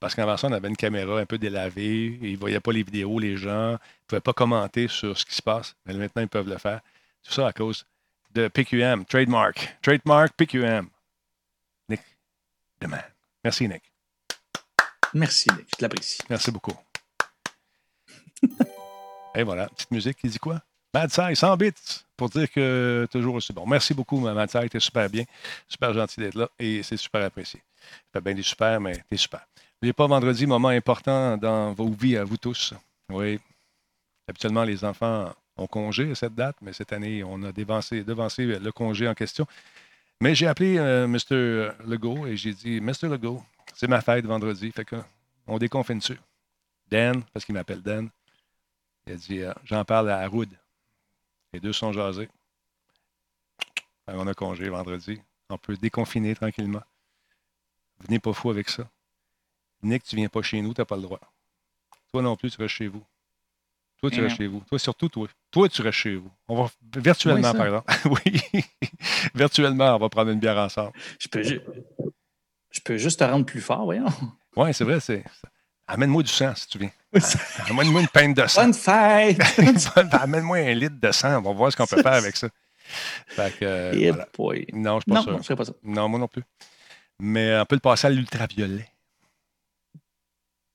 Parce qu'avant ça, on avait une caméra un peu délavée, ils ne voyaient pas les vidéos, les gens, ils ne pouvaient pas commenter sur ce qui se passe. Mais maintenant, ils peuvent le faire. Tout ça à cause de PQM, trademark. Trademark PQM. Nick Demain. Merci, Nick. Merci, Nick. Je l'apprécie. Merci beaucoup. (laughs) Et voilà, petite musique qui dit quoi? Mad Side, 100 bits, pour dire que toujours aussi bon. Merci beaucoup, Mad Side, t'es super bien, super gentil d'être là et c'est super apprécié. Fait bien des super, mais t'es super. N'oubliez pas vendredi, moment important dans vos vies à vous tous. Oui. Habituellement, les enfants congé à cette date, mais cette année, on a devancé, le congé en question. Mais j'ai appelé euh, Mr. Legault et j'ai dit Mr. Legault, c'est ma fête vendredi, fait qu'on déconfine dessus. Dan, parce qu'il m'appelle Dan. Il a dit euh, J'en parle à Haroud. Les deux sont jasés. on a congé vendredi. On peut déconfiner tranquillement. Venez pas fou avec ça. Nick, tu viens pas chez nous, tu n'as pas le droit. Toi non plus, tu restes chez vous. Toi, tu restes chez vous. Toi, surtout toi. Toi, tu restes chez vous. On va virtuellement, par exemple. (laughs) oui. virtuellement, on va prendre une bière ensemble. Je peux, je peux juste te rendre plus fort, voyons. Oui, c'est vrai. C'est... Amène-moi du sang, si tu viens. Amène-moi une pinte de sang. (laughs) Bonne fête! Amène-moi un litre de sang. On va voir ce qu'on peut faire avec ça. Fait que, euh, Non, je ne suis pas sûr. Non, pas ça. Non, moi non plus. Mais on peut le passer à l'ultraviolet.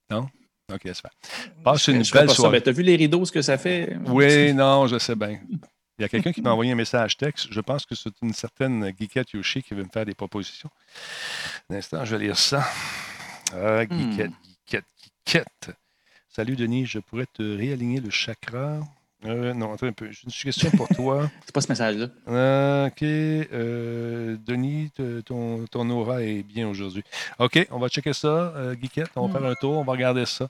Non? OK, c'est fait. Passe une belle soirée. Tu as vu les rideaux, ce que ça fait? Oui, non, je sais bien. Il y a quelqu'un qui m'a envoyé un message texte. Je pense que c'est une certaine Geekette Yoshi qui veut me faire des propositions. Un instant, je vais lire ça. Ah, Geekette, Geekette, Geekette. Salut Denis, je pourrais te réaligner le chakra. Euh, non, attends un peu. J'ai une question pour toi. (laughs) c'est pas ce message-là. Euh, OK. Euh, Denis, ton, ton, aura est bien aujourd'hui. OK, on va checker ça, Geekette. On va faire un tour, on va regarder ça.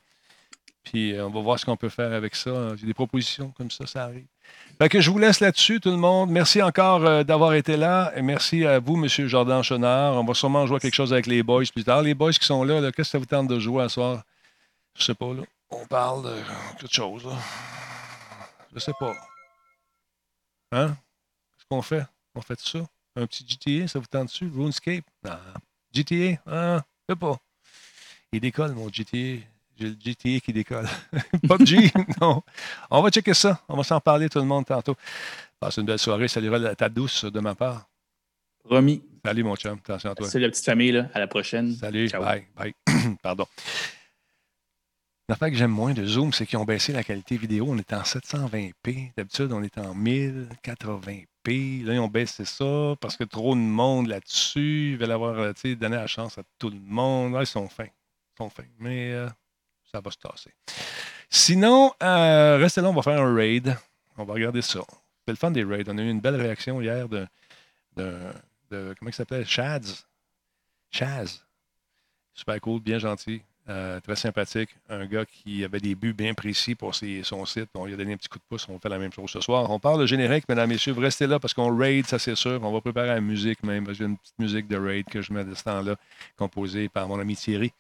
Puis on va voir ce qu'on peut faire avec ça. J'ai des propositions comme ça, ça arrive. Fait que je vous laisse là-dessus, tout le monde. Merci encore d'avoir été là. Et merci à vous, M. Jordan Chenard. On va sûrement jouer quelque chose avec les boys plus tard. Les boys qui sont là, qu'est-ce que ça vous tente de jouer à soir? Je sais pas, là. On parle de quelque chose, là. Je sais pas. Hein? Qu'est-ce qu'on fait? On fait ça? Un petit GTA, ça vous tente dessus? RuneScape? Non. GTA? Ah, je sais pas. Il décolle, mon GTA. J'ai le GTA qui décolle. (laughs) PUBG? (laughs) non. On va checker ça. On va s'en parler tout le monde tantôt. Passe une belle soirée. Salut à ta douce de ma part. Romy. Salut, mon chum. Attention à toi. Salut la petite famille. Là. À la prochaine. Salut. Bye. Bye. (clears throat) Pardon. L'affaire que j'aime moins de Zoom, c'est qu'ils ont baissé la qualité vidéo. On est en 720p. D'habitude, on est en 1080p. Là, ils ont baissé ça parce que trop de monde là-dessus. Ils veulent avoir, euh, donné la chance à tout le monde. ils sont fins. Ils sont fins. Mais euh, ça va se tasser. Sinon, euh, restez là, on va faire un raid. On va regarder ça. C'est le fun des raids. On a eu une belle réaction hier de, de, comment il s'appelle? Chaz. Chaz. Super cool, bien gentil. Euh, très sympathique. Un gars qui avait des buts bien précis pour son site. On lui a donné un petit coup de pouce. On fait la même chose ce soir. On parle de générique, mesdames, messieurs. Vous restez là parce qu'on raid, ça c'est sûr. On va préparer la musique même. J'ai une petite musique de raid que je mets de ce temps-là, composée par mon ami Thierry.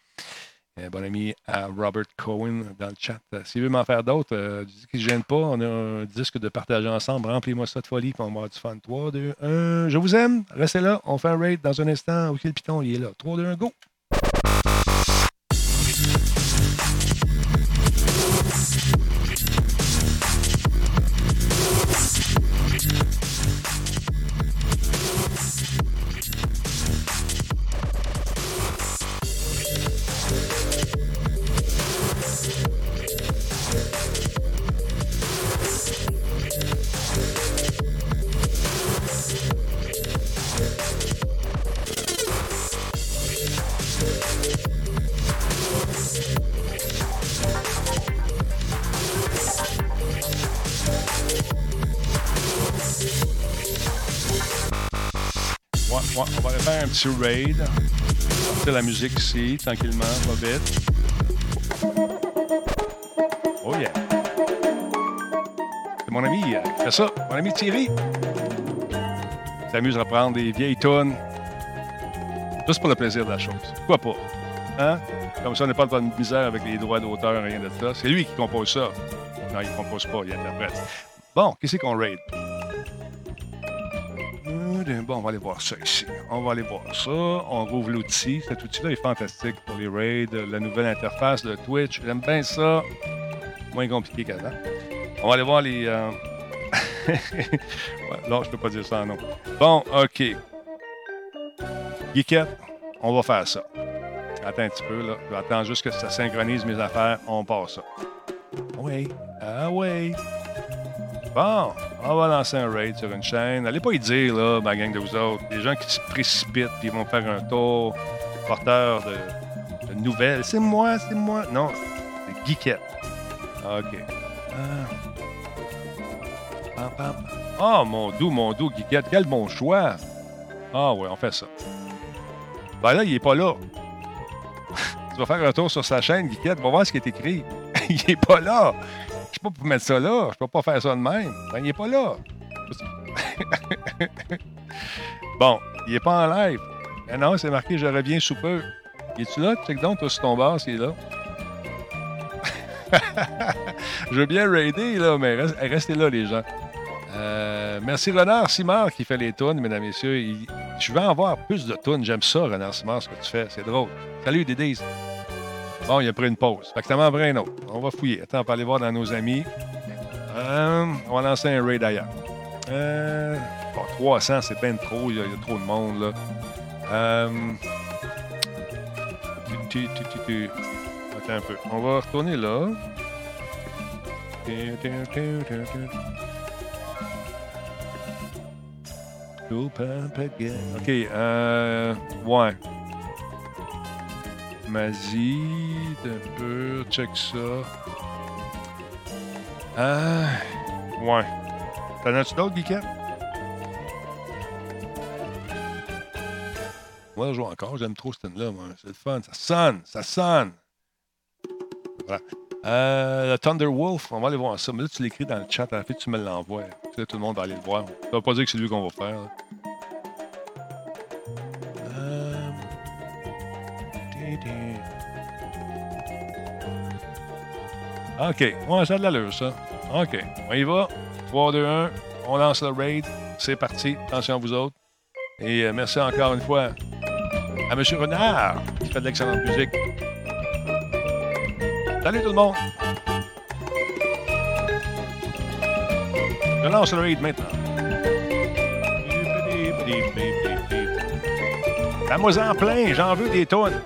Un bon ami à Robert Cohen dans le chat. S'il veut m'en faire d'autres, euh, qu'il ne gêne pas. On a un disque de partager ensemble. Remplis-moi ça de folie, puis on va avoir du fun. 3, 2, 1. Je vous aime. Restez là. On fait un raid dans un instant. OK, le piton, il est là. 3, 2, 1, go. Raid. C'est la musique ici, tranquillement, pas. Oh yeah. C'est mon ami euh, qui fait ça, mon ami Thierry. Il s'amuse à prendre des vieilles tonnes. Juste pour le plaisir de la chose. Pourquoi pas? Hein? Comme ça, on n'est pas dans une misère avec les droits d'auteur, rien de ça. C'est lui qui compose ça. Non, il ne compose pas, il interprète. Bon, qu'est-ce qu'on raid? Bon, on va aller voir ça ici. On va aller voir ça. On rouvre l'outil. Cet outil-là est fantastique pour les raids, la nouvelle interface de Twitch. J'aime bien ça. Moins compliqué qu'avant. On va aller voir les. Euh... (laughs) ouais, non, je peux pas dire ça, non. Bon, OK. Geekette, on va faire ça. Attends un petit peu, là. Attendre juste que ça synchronise mes affaires. On passe ça. Oui. Ah oui. Bon, on va lancer un raid sur une chaîne. Allez pas y dire, là, ma gang de vous autres, des gens qui se précipitent et vont faire un tour, porteur de, nouvelles. C'est moi, c'est moi. Non, c'est Geekette. OK. Ah. Oh, mon doux, mon doux, Geekette. Quel bon choix. Ah, ouais, on fait ça. Ben là, il est pas là. (laughs) tu vas faire un tour sur sa chaîne, Geekette. Va voir ce qui est écrit. (laughs) il est pas là. Pas mettre ça là. Je peux pas faire ça de même. Ben, il est pas là. (laughs) bon, il est pas en live. Mais non, c'est marqué Je reviens sous peu. Es-tu là? Check donc, toi, sur ton bar, s'il est là. (laughs) Je veux bien raider, là, mais restez là, les gens. Euh, merci Renard Simard qui fait les tunes, mesdames messieurs. je vais en voir plus de tunes. J'aime ça, Renard Simard, ce que tu fais. C'est drôle. Salut, Dédé. Bon, il a pris une pause. Fait que un autre. On va fouiller. Attends, on va aller voir dans nos amis. Euh, on va lancer un raid ailleurs. Euh, bon, 300, c'est bien trop. Il y, a, trop de monde, là. Euh, Attends un peu. On va retourner là. OK, euh... Ouais. Mazie, un peu, check ça. Ah, ouais. T'en as-tu d'autres, Guiquette? Moi, je joue encore. J'aime trop ce là moi. C'est le fun. Ça sonne. Ça sonne. Voilà. Euh, le Thunder Wolf, on va aller voir ça. Mais là, tu l'écris dans le chat. À la fin, tu me l'envoies. Tout le monde va aller le voir. Ça va pas dire que c'est lui qu'on va faire. Euh... OK. Ouais, ça a de l'allure, ça. OK. On y va. 3, 2, 1. On lance le raid. C'est parti. Attention à vous autres. Et euh, merci encore une fois à M. Renard qui fait de l'excellente musique. Salut tout le monde! Je lance le raid maintenant. La en plein, j'en veux des tonnes.